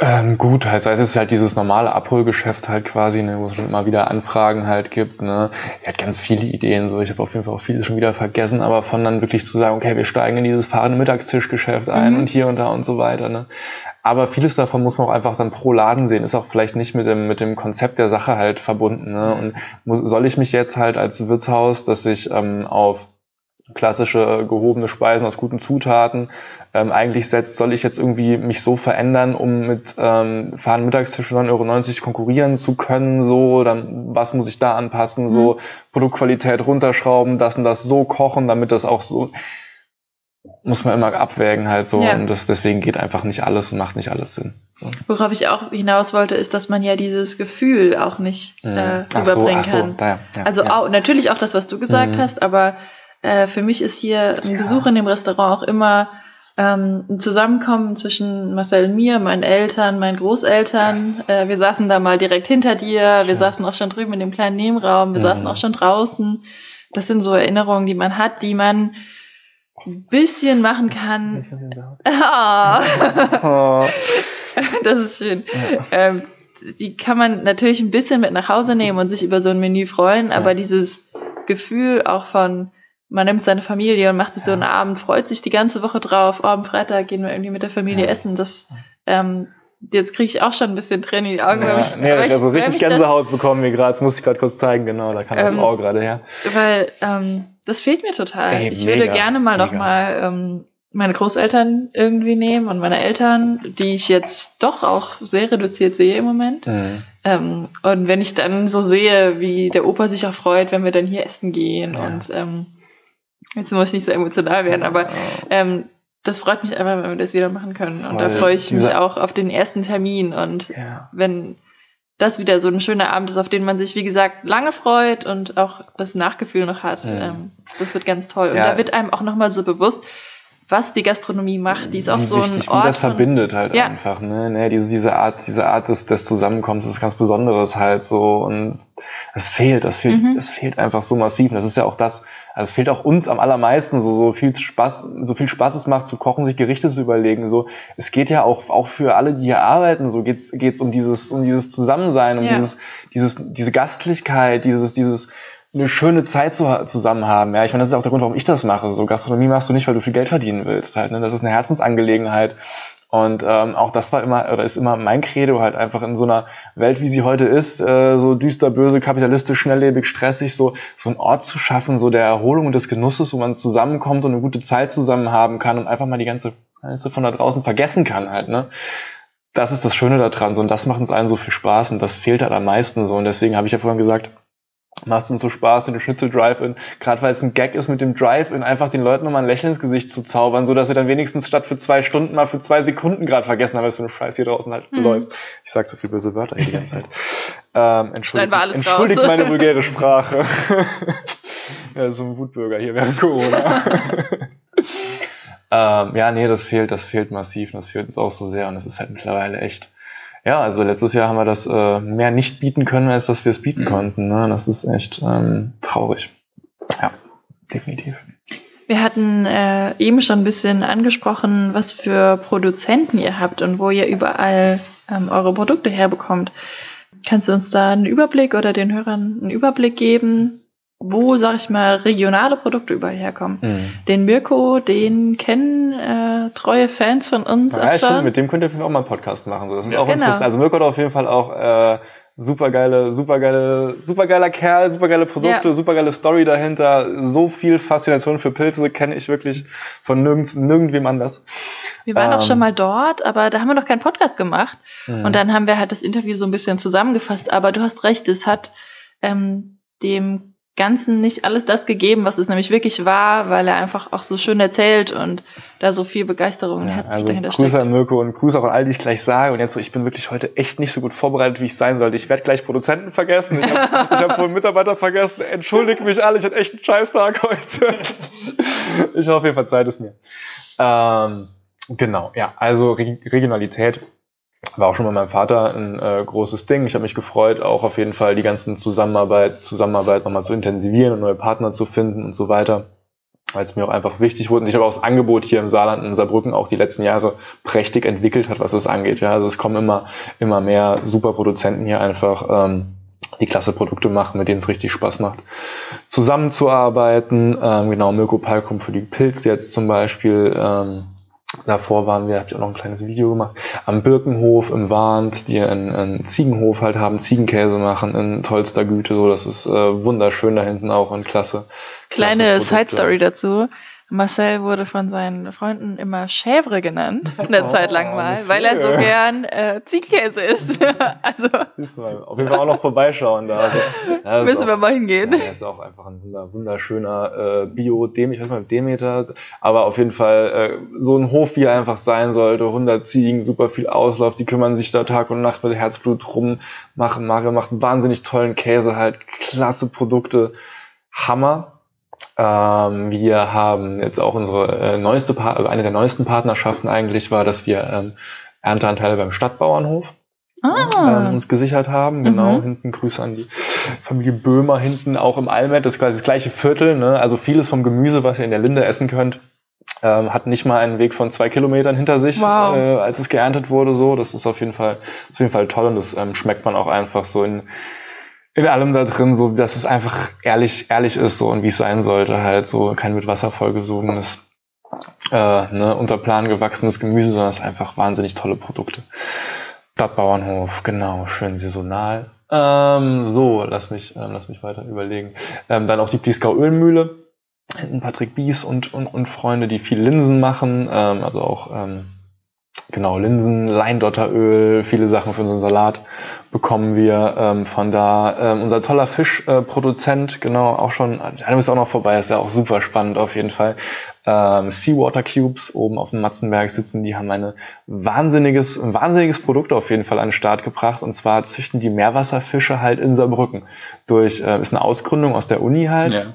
S3: Ähm, gut, halt, sei es halt dieses normale Abholgeschäft halt quasi, ne, wo es schon immer wieder Anfragen halt gibt. Ne. Er hat ganz viele Ideen, so ich habe auf jeden Fall auch viele schon wieder vergessen, aber von dann wirklich zu sagen, okay, wir steigen in dieses fahrende Mittagstischgeschäft ein mhm. und hier und da und so weiter. Ne. Aber vieles davon muss man auch einfach dann pro Laden sehen, ist auch vielleicht nicht mit dem, mit dem Konzept der Sache halt verbunden. Ne? Und muss, soll ich mich jetzt halt als Wirtshaus, dass ich ähm, auf klassische gehobene Speisen aus guten Zutaten ähm, eigentlich setzt, soll ich jetzt irgendwie mich so verändern, um mit ähm, fahren Mittagstisch für 9,90 Euro konkurrieren zu können, so, dann was muss ich da anpassen, mhm. so Produktqualität runterschrauben, das und das so kochen, damit das auch so muss man immer abwägen halt so ja. und das, deswegen geht einfach nicht alles und macht nicht alles Sinn. So.
S2: Worauf ich auch hinaus wollte, ist, dass man ja dieses Gefühl auch nicht mhm. äh, überbringen so, so, kann. Da, ja, also ja. Auch, natürlich auch das, was du gesagt mhm. hast, aber äh, für mich ist hier ein Besuch in dem Restaurant auch immer ähm, ein Zusammenkommen zwischen Marcel und mir, meinen Eltern, meinen Großeltern. Äh, wir saßen da mal direkt hinter dir, wir saßen auch schon drüben in dem kleinen Nebenraum, wir mhm. saßen auch schon draußen. Das sind so Erinnerungen, die man hat, die man ein bisschen machen kann. [LAUGHS] Ah. Oh. das ist schön. Ja. Ähm, die kann man natürlich ein bisschen mit nach Hause nehmen und sich über so ein Menü freuen, ja. aber dieses Gefühl auch von, man nimmt seine Familie und macht sich ja. so einen Abend, freut sich die ganze Woche drauf, oh, am Freitag gehen wir irgendwie mit der Familie essen, das, ähm, jetzt kriege ich auch schon ein bisschen Tränen in die Augen.
S3: Ja,
S2: weil mich,
S3: nee, also ich, richtig Gänsehaut das, bekommen wir gerade, das muss ich gerade kurz zeigen, genau, da kann das ähm, Ohr gerade her.
S2: Weil ähm, das fehlt mir total. Ey, ich mega, würde gerne mal mega. noch mal ähm, meine Großeltern irgendwie nehmen und meine Eltern, die ich jetzt doch auch sehr reduziert sehe im Moment. Mhm. Ähm, und wenn ich dann so sehe, wie der Opa sich auch freut, wenn wir dann hier essen gehen ja. und ähm, jetzt muss ich nicht so emotional werden, aber ähm, das freut mich einfach, wenn wir das wieder machen können. Und Voll. da freue ich mich auch auf den ersten Termin. Und ja. wenn das wieder so ein schöner Abend ist, auf den man sich, wie gesagt, lange freut und auch das Nachgefühl noch hat. Mhm. Das wird ganz toll. Und ja. da wird einem auch nochmal so bewusst, was die Gastronomie macht. Die ist auch so wichtig,
S3: ein Ort. Wie das verbindet halt ja. einfach, ne? ne? Diese, diese Art, diese Art des, des Zusammenkommens ist ganz Besonderes halt so. Und es fehlt, das fehlt, mhm. es fehlt einfach so massiv. Und das ist ja auch das, also es fehlt auch uns am allermeisten, so, so viel Spaß, so viel Spaß es macht zu kochen, sich Gerichte zu überlegen. So, es geht ja auch, auch für alle, die hier arbeiten, so geht's, geht's um dieses, um dieses Zusammensein, um ja. dieses, dieses, diese Gastlichkeit, dieses, dieses, eine schöne Zeit zu, zusammen haben. Ja, ich meine, das ist auch der Grund, warum ich das mache. So Gastronomie machst du nicht, weil du viel Geld verdienen willst. Halt, ne? Das ist eine Herzensangelegenheit. Und ähm, auch das war immer oder ist immer mein Credo halt einfach in so einer Welt, wie sie heute ist, äh, so düster, böse, kapitalistisch, schnelllebig, stressig, so so einen Ort zu schaffen, so der Erholung und des Genusses, wo man zusammenkommt und eine gute Zeit zusammen haben kann und einfach mal die ganze ganze von da draußen vergessen kann halt, ne? Das ist das Schöne daran, so und das macht uns allen so viel Spaß und das fehlt halt am meisten so und deswegen habe ich ja vorhin gesagt, macht es uns so Spaß mit dem Schnitzel Drive-In, gerade weil es ein Gag ist mit dem Drive-In, einfach den Leuten nochmal ein Lächeln ins Gesicht zu zaubern, so dass sie dann wenigstens statt für zwei Stunden mal für zwei Sekunden gerade vergessen haben, was für ein Scheiß hier draußen halt mhm. läuft. Ich sag so viel böse Wörter die ganze Zeit. [LAUGHS] Ähm, entschuldigt entschuldigt meine vulgäre [LAUGHS] Sprache. [LAUGHS] ja, so ein Wutbürger hier während Corona. ähm, ja, nee, das fehlt, das fehlt massiv, das fehlt uns auch so sehr und es ist halt mittlerweile echt ja, also letztes Jahr haben wir das äh, mehr nicht bieten können, als dass wir es bieten mhm. konnten. Ne? Das ist echt ähm, traurig. Ja, definitiv.
S2: Wir hatten äh, eben schon ein bisschen angesprochen, was für Produzenten ihr habt und wo ihr überall ähm, eure Produkte herbekommt. Kannst du uns da einen Überblick oder den Hörern einen Überblick geben, wo, sag ich mal, regionale Produkte überall herkommen. Mhm. Den Mirko, den kennen äh, treue Fans von uns
S3: ja. Stimmt, mit dem könnt ihr auch mal einen Podcast machen. So. Das ist ja, auch genau. interessant. Also Mirko hat auf jeden Fall auch äh, supergeile, supergeile, supergeiler Kerl, supergeile Produkte, ja. supergeile Story dahinter. So viel Faszination für Pilze kenne ich wirklich von nirgends, nirgendwem anders.
S2: Wir waren ähm, auch schon mal dort, aber da haben wir noch keinen Podcast gemacht. Mhm. Und dann haben wir halt das Interview so ein bisschen zusammengefasst. Aber du hast recht, es hat ähm, dem Ganzen nicht alles das gegeben, was es nämlich wirklich war, weil er einfach auch so schön erzählt und da so viel Begeisterung und
S3: Ja,
S2: Herzblut
S3: also
S2: dahinter
S3: Grüße
S2: steckt.
S3: an Mirko und Grüße auch an all die ich gleich sage. Und jetzt so, ich bin wirklich heute echt nicht so gut vorbereitet, wie ich sein sollte. Ich werde gleich Produzenten vergessen. Ich habe hab vorhin Mitarbeiter vergessen. Entschuldigt mich alle, ich hatte echt einen Scheißtag heute. Ich hoffe, ihr verzeiht es mir. Ähm, genau, ja, also Re Regionalität war auch schon bei meinem Vater ein äh, großes Ding. Ich habe mich gefreut, auch auf jeden Fall die ganzen Zusammenarbeit, Zusammenarbeit nochmal zu intensivieren und neue Partner zu finden und so weiter weil es mir auch einfach wichtig wurde. Und ich habe auch das Angebot hier im Saarland in Saarbrücken auch die letzten Jahre prächtig entwickelt hat, was es angeht. Ja, also es kommen immer, immer mehr super Produzenten hier einfach, ähm, die klasse Produkte machen, mit denen es richtig Spaß macht, zusammenzuarbeiten. Ähm, genau, Mirko Palkum für die Pilz jetzt zum Beispiel. Ähm, davor waren wir, habe ich auch noch ein kleines Video gemacht, am Birkenhof im Warnt, die einen, einen Ziegenhof halt haben, Ziegenkäse machen in tollster Güte. So, das ist äh, wunderschön da hinten auch und klasse.
S2: Kleine
S3: klasse
S2: Side
S3: Produkte.
S2: Story dazu. Marcel wurde von seinen Freunden immer Chèvre genannt, [LAUGHS] eine
S3: Oh,
S2: Zeit lang mal,
S3: Monsieur.
S2: weil er so gern äh, Ziegenkäse isst. [LAUGHS] [LAUGHS] also
S3: Siehst du mal, auf jeden Fall auch noch vorbeischauen da. Also, ja,
S2: müssen wir
S3: auch,
S2: mal hingehen.
S3: ja, er ist auch einfach ein wunder- wunderschöner äh, bio dem ich weiß mal Demeter, aber auf jeden Fall äh, so ein Hof, wie er einfach sein sollte. 100 Ziegen, super viel Auslauf, die kümmern sich da Tag und Nacht mit Herzblut drum, machen, Mario macht einen wahnsinnig tollen Käse, halt klasse Produkte, Hammer. Ähm, wir haben jetzt auch unsere äh, neueste, pa also eine der neuesten Partnerschaften eigentlich war, dass wir ähm, Ernteanteile beim Stadtbauernhof ähm,
S2: Ah,
S3: uns gesichert haben. Genau,
S2: Mhm.
S3: hinten Grüße an die Familie Böhmer, hinten auch im Almet, das ist quasi das gleiche Viertel. Ne? Also vieles vom Gemüse, was ihr in der Linde essen könnt, ähm, hat nicht mal einen Weg von zwei Kilometern hinter sich,
S2: Wow.
S3: äh, als es geerntet wurde. So, das ist auf jeden Fall, auf jeden Fall toll und das ähm, schmeckt man auch einfach so in in allem da drin, so dass es einfach ehrlich, ehrlich ist so und wie es sein sollte, halt so kein mit Wasser vollgesogenes, äh, ne, unter Plan gewachsenes Gemüse, sondern es ist einfach wahnsinnig tolle Produkte. Stadtbauernhof, genau, schön saisonal. Ähm, so, lass mich, ähm, lass mich weiter überlegen. Ähm, dann auch die Bliesgau Ölmühle. Hinten Patrick Bies und, und, und Freunde, die viel Linsen machen, ähm, also auch ähm, genau Linsen, Leindotteröl, viele Sachen für unseren Salat bekommen wir ähm, von da. Ähm, unser toller Fischproduzent, äh, genau, auch schon, der ist auch noch vorbei, ist ja auch super spannend auf jeden Fall. Ähm, Seawater Cubes oben auf dem Matzenberg sitzen, die haben eine wahnsinniges, ein wahnsinniges Produkt auf jeden Fall an den Start gebracht. Und zwar züchten die Meerwasserfische halt in Saarbrücken. Durch, äh, ist eine Ausgründung aus der Uni halt.
S1: Ja.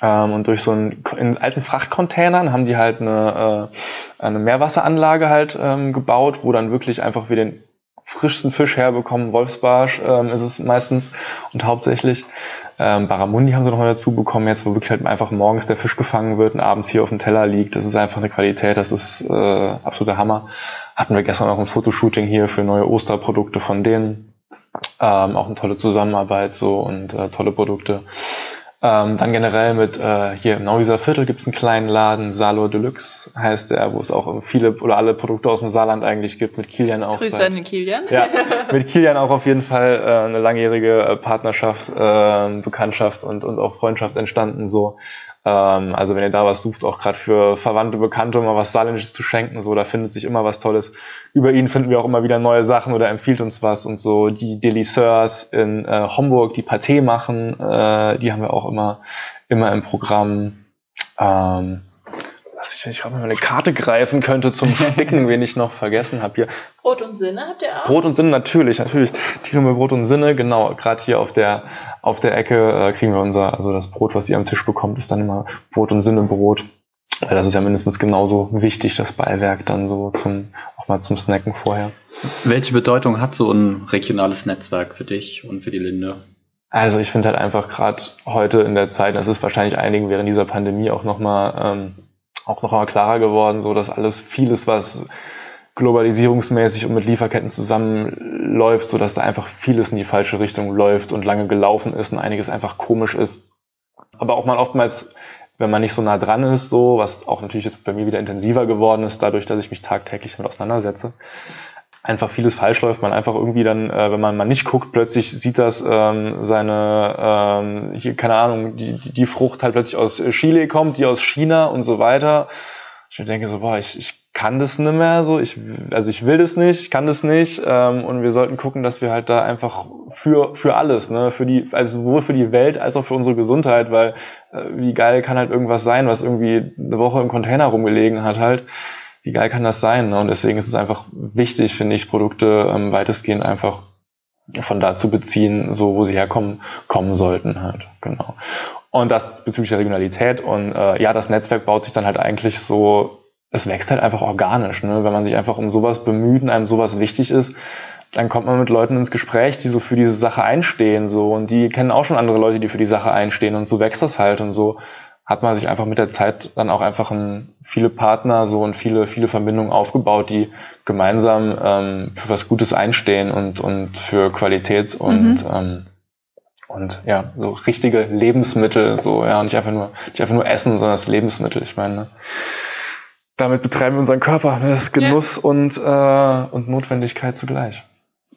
S3: Ähm, und durch so einen in alten Frachtcontainern haben die halt eine, äh, eine Meerwasseranlage halt ähm, gebaut, wo dann wirklich einfach wir den frischsten Fisch herbekommen. Wolfsbarsch ähm, ist es meistens und hauptsächlich. Ähm, Barramundi haben sie noch mal dazu bekommen, jetzt wo wirklich halt einfach morgens der Fisch gefangen wird und abends hier auf dem Teller liegt. Das ist einfach eine Qualität, das ist äh, absoluter Hammer. Hatten wir gestern auch ein Fotoshooting hier für neue Osterprodukte von denen. Ähm, auch eine tolle Zusammenarbeit so und äh, tolle Produkte. Ähm, dann generell mit äh, hier im Neuwieser Viertel gibt's einen kleinen Laden, Salor Deluxe heißt der, wo es auch viele oder alle Produkte aus dem Saarland eigentlich gibt, mit Kilian auch.
S2: Grüße
S3: seit-
S2: an den Kilian.
S3: ja, [LAUGHS] mit Kilian auch auf jeden Fall äh, eine langjährige äh, Partnerschaft, äh, Bekanntschaft und, und auch Freundschaft entstanden. So, ähm, also wenn ihr da was sucht, auch gerade für Verwandte, Bekannte, um mal was Saarländisches zu schenken, so, da findet sich immer was Tolles. Über ihn finden wir auch immer wieder neue Sachen oder empfiehlt uns was und so. Die Delisseurs in äh, Homburg, die Pâté machen, äh, die haben wir auch immer, immer im Programm. Ähm, ich, wenn man eine Karte greifen könnte zum [LAUGHS] Spicken, wen ich noch vergessen habe hier.
S2: Brot und Sinne habt ihr auch?
S3: Brot und Sinne natürlich, natürlich. Tino mit Brot und Sinne, genau. Gerade hier auf der auf der Ecke äh, kriegen wir unser, also das Brot, was ihr am Tisch bekommt, ist dann immer Brot und Sinne Brot. Weil das ist ja mindestens genauso wichtig, das Beiwerk dann so zum auch mal zum Snacken vorher.
S1: Welche Bedeutung hat so ein regionales Netzwerk für dich und für die Linde?
S3: Also ich finde halt einfach gerade heute in der Zeit, das ist wahrscheinlich einigen während dieser Pandemie auch nochmal ähm, auch noch mal klarer geworden, so dass alles vieles, was globalisierungsmäßig und mit Lieferketten zusammenläuft, so dass da einfach vieles in die falsche Richtung läuft und lange gelaufen ist und einiges einfach komisch ist. Aber auch mal oftmals, wenn man nicht so nah dran ist, so, was auch natürlich jetzt bei mir wieder intensiver geworden ist, dadurch, dass ich mich tagtäglich damit auseinandersetze, einfach vieles falsch läuft, man einfach irgendwie dann, äh, wenn man mal nicht guckt, plötzlich sieht das ähm, seine, ähm, hier, keine Ahnung, die, die Frucht halt plötzlich aus Chile kommt, die aus China und so weiter. Ich denke so, boah, ich, ich kann das nicht mehr so, ich, also ich will das nicht, ich kann das nicht ähm, und wir sollten gucken, dass wir halt da einfach für, für alles, ne, für die, also sowohl für die Welt als auch für unsere Gesundheit, weil äh, wie geil kann halt irgendwas sein, was irgendwie eine Woche im Container rumgelegen hat halt, wie geil kann das sein ne? und deswegen ist es einfach wichtig, finde ich, Produkte ähm, weitestgehend einfach von da zu beziehen, so wo sie herkommen, kommen sollten halt, genau. Und das bezüglich der Regionalität und äh, ja, das Netzwerk baut sich dann halt eigentlich so es wächst halt einfach organisch. Ne? Wenn man sich einfach um sowas bemüht und einem sowas wichtig ist, dann kommt man mit Leuten ins Gespräch, die so für diese Sache einstehen, so und die kennen auch schon andere Leute, die für die Sache einstehen und so wächst das halt und so hat man sich einfach mit der Zeit dann auch einfach ein, viele Partner so und viele viele Verbindungen aufgebaut, die gemeinsam ähm, für was Gutes einstehen und und für Qualität und mhm. ähm, und ja so richtige Lebensmittel so ja nicht einfach nur nicht einfach nur Essen, sondern das Lebensmittel. Ich meine. Ne? damit betreiben wir unseren Körper. Ne? Das ist Genuss ja. und, äh, und Notwendigkeit zugleich.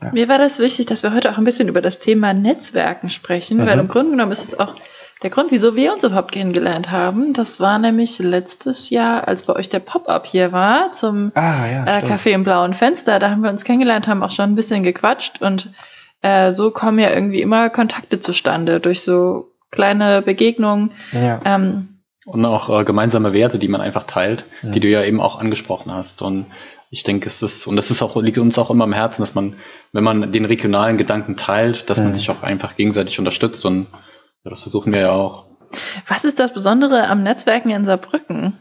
S2: Ja. Mir war das wichtig, dass wir heute auch ein bisschen über das Thema Netzwerken sprechen, mhm. weil im Grunde genommen ist es auch der Grund, wieso wir uns überhaupt kennengelernt haben. Das war nämlich letztes Jahr, als bei euch der Pop-up hier war zum ah, ja, äh, Café im blauen Fenster. Da haben wir uns kennengelernt, haben auch schon ein bisschen gequatscht und äh, so kommen ja irgendwie immer Kontakte zustande durch so kleine Begegnungen. Ja. Ähm,
S1: und auch äh, gemeinsame Werte, die man einfach teilt, mhm. die du ja eben auch angesprochen hast. Und ich denke, es ist, und das ist auch, liegt uns auch immer am Herzen, dass man, wenn man den regionalen Gedanken teilt, dass man sich auch einfach gegenseitig unterstützt. Und ja, das versuchen wir ja auch.
S2: Was ist das Besondere am Netzwerken in Saarbrücken?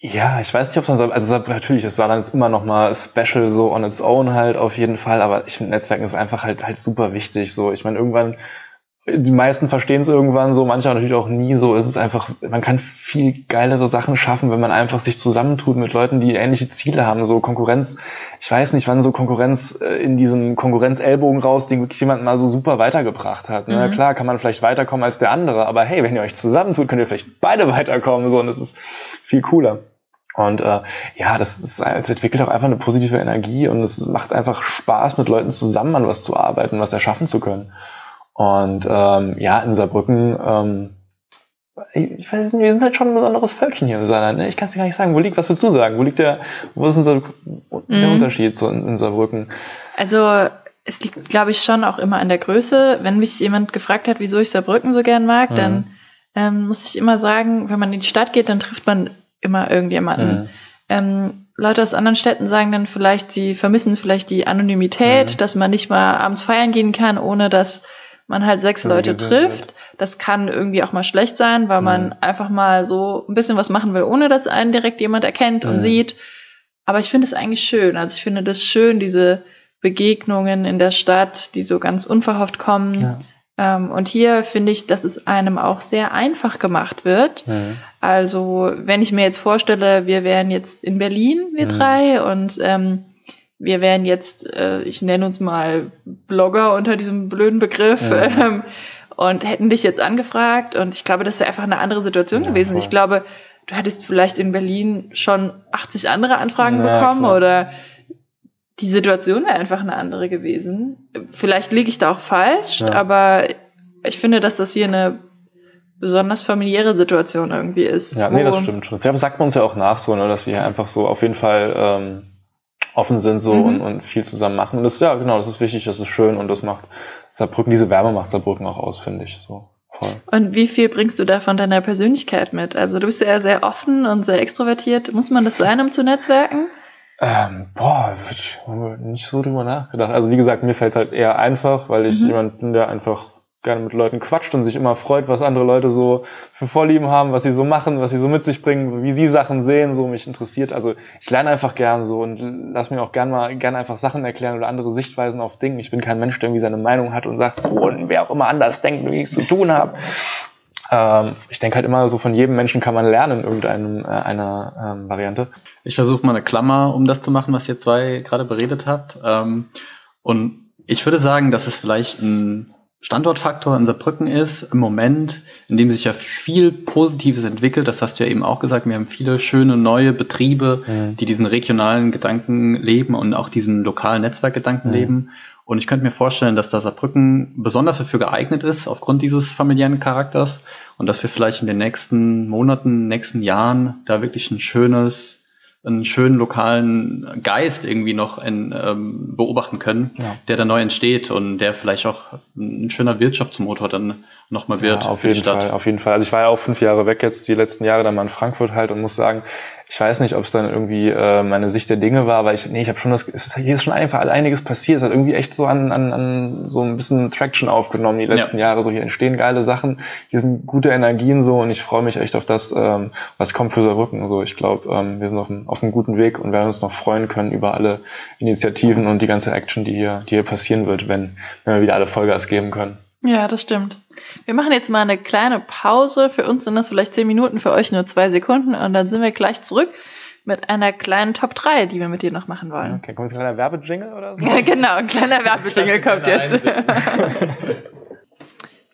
S3: Ja, ich weiß nicht, ob es dann, also natürlich, es war dann jetzt immer noch mal special so on its own halt auf jeden Fall, aber ich finde Netzwerken ist einfach halt halt super wichtig so. Ich meine, irgendwann die meisten verstehen es irgendwann so, manche natürlich auch nie so. Es ist einfach, man kann viel geilere Sachen schaffen, wenn man einfach sich zusammentut mit Leuten, die ähnliche Ziele haben. So Konkurrenz, ich weiß nicht, wann so Konkurrenz äh, in diesem Konkurrenzellbogen raus, den wirklich jemand mal so super weitergebracht hat. Ne? Mhm. Klar kann man vielleicht weiterkommen als der andere, aber hey, wenn ihr euch zusammentut, könnt ihr vielleicht beide weiterkommen. So, und das ist viel cooler. Und äh, ja, das, ist, es entwickelt auch einfach eine positive Energie und es macht einfach Spaß, mit Leuten zusammen an was zu arbeiten, was erschaffen zu können. Und ähm, ja, in Saarbrücken, ähm, ich weiß nicht, wir sind halt schon ein besonderes Völkchen hier in Saarland. Ne? Ich kann es dir gar nicht sagen. Wo liegt, was würdest du sagen? Wo liegt der, wo ist unser, der mhm. Unterschied so in, in Saarbrücken?
S2: Also es liegt, glaube ich, schon auch immer an der Größe. Wenn mich jemand gefragt hat, wieso ich Saarbrücken so gern mag, mhm. dann ähm, muss ich immer sagen, wenn man in die Stadt geht, dann trifft man immer irgendjemanden. Mhm. Ähm, Leute aus anderen Städten sagen dann vielleicht, sie vermissen vielleicht die Anonymität, mhm. dass man nicht mal abends feiern gehen kann, ohne dass man halt sechs ja, Leute trifft. Das kann irgendwie auch mal schlecht sein, weil mhm. man einfach mal so ein bisschen was machen will, ohne dass einen direkt jemand erkennt und mhm. sieht. Aber ich finde es eigentlich schön. Also ich finde das schön, diese Begegnungen in der Stadt, die so ganz unverhofft kommen. Ja. Ähm, und hier finde ich, dass es einem auch sehr einfach gemacht wird. Mhm. Also wenn ich mir jetzt vorstelle, wir wären jetzt in Berlin, wir drei, und ähm, wir wären jetzt, äh, ich nenne uns mal Blogger unter diesem blöden Begriff, ja. ähm, und hätten dich jetzt angefragt. Und ich glaube, das wäre einfach eine andere Situation ja, gewesen. Voll. Ich glaube, du hättest vielleicht in Berlin schon 80 andere Anfragen ja, bekommen klar. oder die Situation wäre einfach eine andere gewesen. Vielleicht liege ich da auch falsch, aber ich finde, dass das hier eine besonders familiäre Situation irgendwie ist.
S3: Ja, nee, das stimmt schon. Das sagt man uns ja auch nach so, ne, dass wir einfach so auf jeden Fall ähm, offen sind so mhm. und, und viel zusammen machen. Und das ja genau, das ist wichtig, das ist schön und das macht Saarbrücken, diese Wärme macht Saarbrücken auch aus, finde ich. So.
S2: Voll. Und wie viel bringst du da von deiner Persönlichkeit mit? Also du bist ja sehr offen und sehr extrovertiert. Muss man das sein, um zu netzwerken?
S3: Ähm, boah, ich nicht so drüber nachgedacht. Also wie gesagt, mir fällt halt eher einfach, weil ich mhm. jemand bin, der einfach gerne mit Leuten quatscht und sich immer freut, was andere Leute so für Vorlieben haben, was sie so machen, was sie so mit sich bringen, wie sie Sachen sehen, so mich interessiert. Also ich lerne einfach gern so und lass mir auch gern mal gern einfach Sachen erklären oder andere Sichtweisen auf Dinge. Ich bin kein Mensch, der irgendwie seine Meinung hat und sagt, so und wer auch immer anders denkt, wie ich es zu tun habe. Ähm, ich denke halt immer so von jedem Menschen kann man lernen in irgendeiner äh, ähm, Variante.
S1: Ich versuche mal eine Klammer, um das zu machen, was ihr zwei gerade beredet habt. Ähm, und ich würde sagen, dass es vielleicht ein Standortfaktor in Saarbrücken ist im Moment, in dem sich ja viel Positives entwickelt. Das hast du ja eben auch gesagt. Wir haben viele schöne neue Betriebe, mhm. die diesen regionalen Gedanken leben und auch diesen lokalen Netzwerkgedanken mhm. leben. Und ich könnte mir vorstellen, dass da Saarbrücken besonders dafür geeignet ist, aufgrund dieses familiären Charakters. Und dass wir vielleicht in den nächsten Monaten, nächsten Jahren da wirklich ein schönes, einen schönen lokalen Geist irgendwie noch in, ähm, beobachten können, ja. der da neu entsteht und der vielleicht auch ein schöner Wirtschaftsmotor dann nochmal wird.
S3: Ja, auf jeden Fall, auf jeden Fall. Also ich war ja auch fünf Jahre weg jetzt, die letzten Jahre dann mal in Frankfurt halt und muss sagen, ich weiß nicht, ob es dann irgendwie äh, meine Sicht der Dinge war, aber ich, nee, ich habe schon das, es ist, hier ist schon einfach einiges passiert. Es hat irgendwie echt so an, an, an so ein bisschen Traction aufgenommen die letzten ja. Jahre. So hier entstehen geile Sachen, hier sind gute Energien so und ich freue mich echt auf das, ähm, was kommt für Saarbrücken. So, ich glaube, ähm, wir sind auf, auf einem guten Weg und werden uns noch freuen können über alle Initiativen und die ganze Action, die hier, die hier passieren wird, wenn, wenn wir wieder alle Vollgas geben können.
S2: Ja, das stimmt. Wir machen jetzt mal eine kleine Pause. Für uns sind das vielleicht zehn Minuten, für euch nur zwei Sekunden und dann sind wir gleich zurück mit einer kleinen Top 3, die wir mit dir noch machen wollen.
S3: Okay, kommt jetzt ein kleiner Werbejingle oder so? [LAUGHS]
S2: genau, ein kleiner Werbejingle kommt jetzt. [LAUGHS]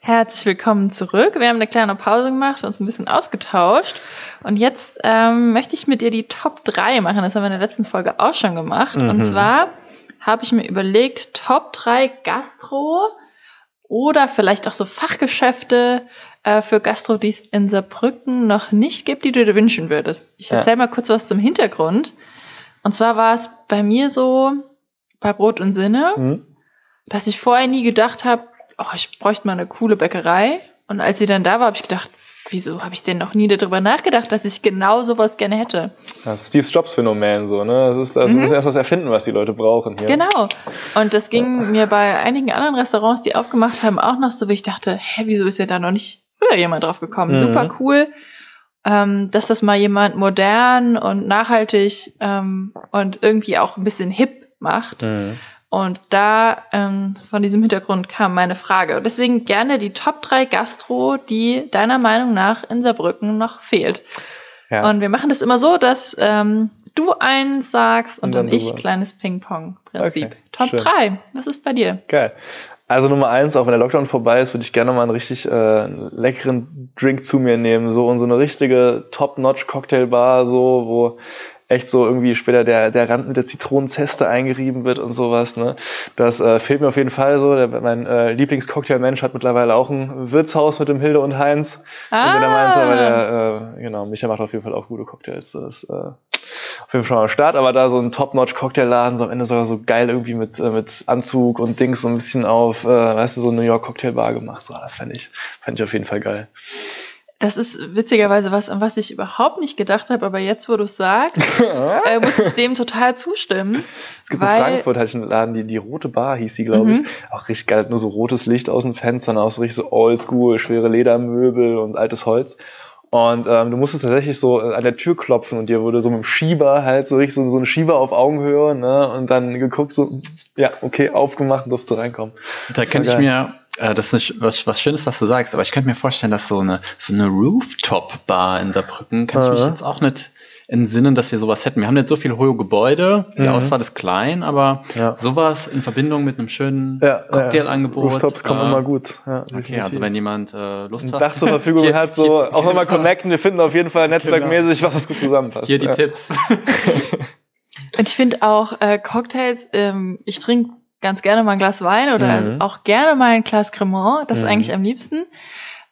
S2: Herzlich willkommen zurück. Wir haben eine kleine Pause gemacht, uns ein bisschen ausgetauscht. Und jetzt ähm, möchte ich mit dir die Top 3 machen. Das haben wir in der letzten Folge auch schon gemacht. Mhm. Und zwar habe ich mir überlegt, Top 3 Gastro oder vielleicht auch so Fachgeschäfte äh, für Gastro, die es in Saarbrücken noch nicht gibt, die du dir wünschen würdest. Ich erzähle ja. mal kurz was zum Hintergrund. Und zwar war es bei mir so, bei Brot und Sinne, mhm. dass ich vorher nie gedacht habe, oh, ich bräuchte mal eine coole Bäckerei. Und als sie dann da war, habe ich gedacht, wieso habe ich denn noch nie darüber nachgedacht, dass ich genau sowas gerne hätte?
S3: Das Steve Jobs Phänomen so, ne? Das ist, das mhm. ist erst was erfinden, was die Leute brauchen hier.
S2: Genau. Und das ging ja. mir bei einigen anderen Restaurants, die aufgemacht haben, auch noch so, wie ich dachte, hä, wieso ist ja da noch nicht früher jemand drauf gekommen? Mhm. Super cool. Ähm, dass das mal jemand modern und nachhaltig ähm, und irgendwie auch ein bisschen hip macht. Mhm. Und da ähm, von diesem Hintergrund kam meine Frage. Deswegen gerne die Top 3 Gastro, die deiner Meinung nach in Saarbrücken noch fehlt. Ja. Und wir machen das immer so, dass ähm, du eins sagst und, und dann, dann ich kleines Ping-Pong-Prinzip. Okay, Top schön. 3, was ist bei dir?
S3: Geil. Also Nummer eins, auch wenn der Lockdown vorbei ist, würde ich gerne mal einen richtig äh, leckeren Drink zu mir nehmen. So und so eine richtige Top-Notch-Cocktailbar, so, wo echt so irgendwie später der, der Rand mit der Zitronenzeste eingerieben wird und sowas. Ne? Das äh, fehlt mir auf jeden Fall so. Der, mein äh, Lieblingscocktailmensch hat mittlerweile auch ein Wirtshaus mit dem Hilde und Heinz. Ah. Und der Mainz, aber der, äh, genau, Micha macht auf jeden Fall auch gute Cocktails. Das ist äh, auf jeden Fall schon mal am Start, aber da so ein Top-Notch-Cocktailladen, so am Ende sogar so geil irgendwie mit, äh, mit Anzug und Dings so ein bisschen auf, äh, weißt du, so New York Cocktailbar gemacht. So, das fände ich, fänd ich auf jeden Fall geil.
S2: Das ist witzigerweise was, an was ich überhaupt nicht gedacht habe, aber jetzt, wo du es sagst, [LAUGHS] äh, muss ich dem total zustimmen.
S3: Es gibt weil, in Frankfurt hatte ich einen Laden, die, die Rote Bar hieß sie, glaube mhm. ich. Auch richtig geil, nur so rotes Licht aus den Fenstern, auch so richtig so oldschool, schwere Ledermöbel und altes Holz. Und ähm, du musstest tatsächlich so äh, an der Tür klopfen und dir wurde so mit dem Schieber halt so richtig so, so ein Schieber auf Augenhöhe, ne? Und dann geguckt, so, ja, okay, aufgemacht und durfst du reinkommen.
S1: Da könnte ich mir, äh, das ist was, was Schönes, was du sagst, aber ich könnte mir vorstellen, dass so eine, so eine Rooftop-Bar in Saarbrücken, kann ich mich jetzt auch nicht in Sinnen, dass wir sowas hätten. Wir haben jetzt so viele hohe Gebäude, die mhm. Auswahl ist klein, aber ja. sowas in Verbindung mit einem schönen ja, Cocktailangebot.
S3: Rooftops äh, kommen immer gut.
S1: Ja, okay, also wenn jemand äh, Lust
S3: ein
S1: hat.
S3: Dach zur Verfügung hier, hat, so hier, auch nochmal connecten. Wir finden auf jeden Fall netzwerkmäßig, genau. was gut zusammenpasst.
S1: Hier die Tipps. [LAUGHS] [LAUGHS]
S2: Und ich finde auch äh, Cocktails, ähm, ich trinke ganz gerne mal ein Glas Wein oder mhm. auch gerne mal ein Glas Cremant, das mhm. eigentlich am liebsten.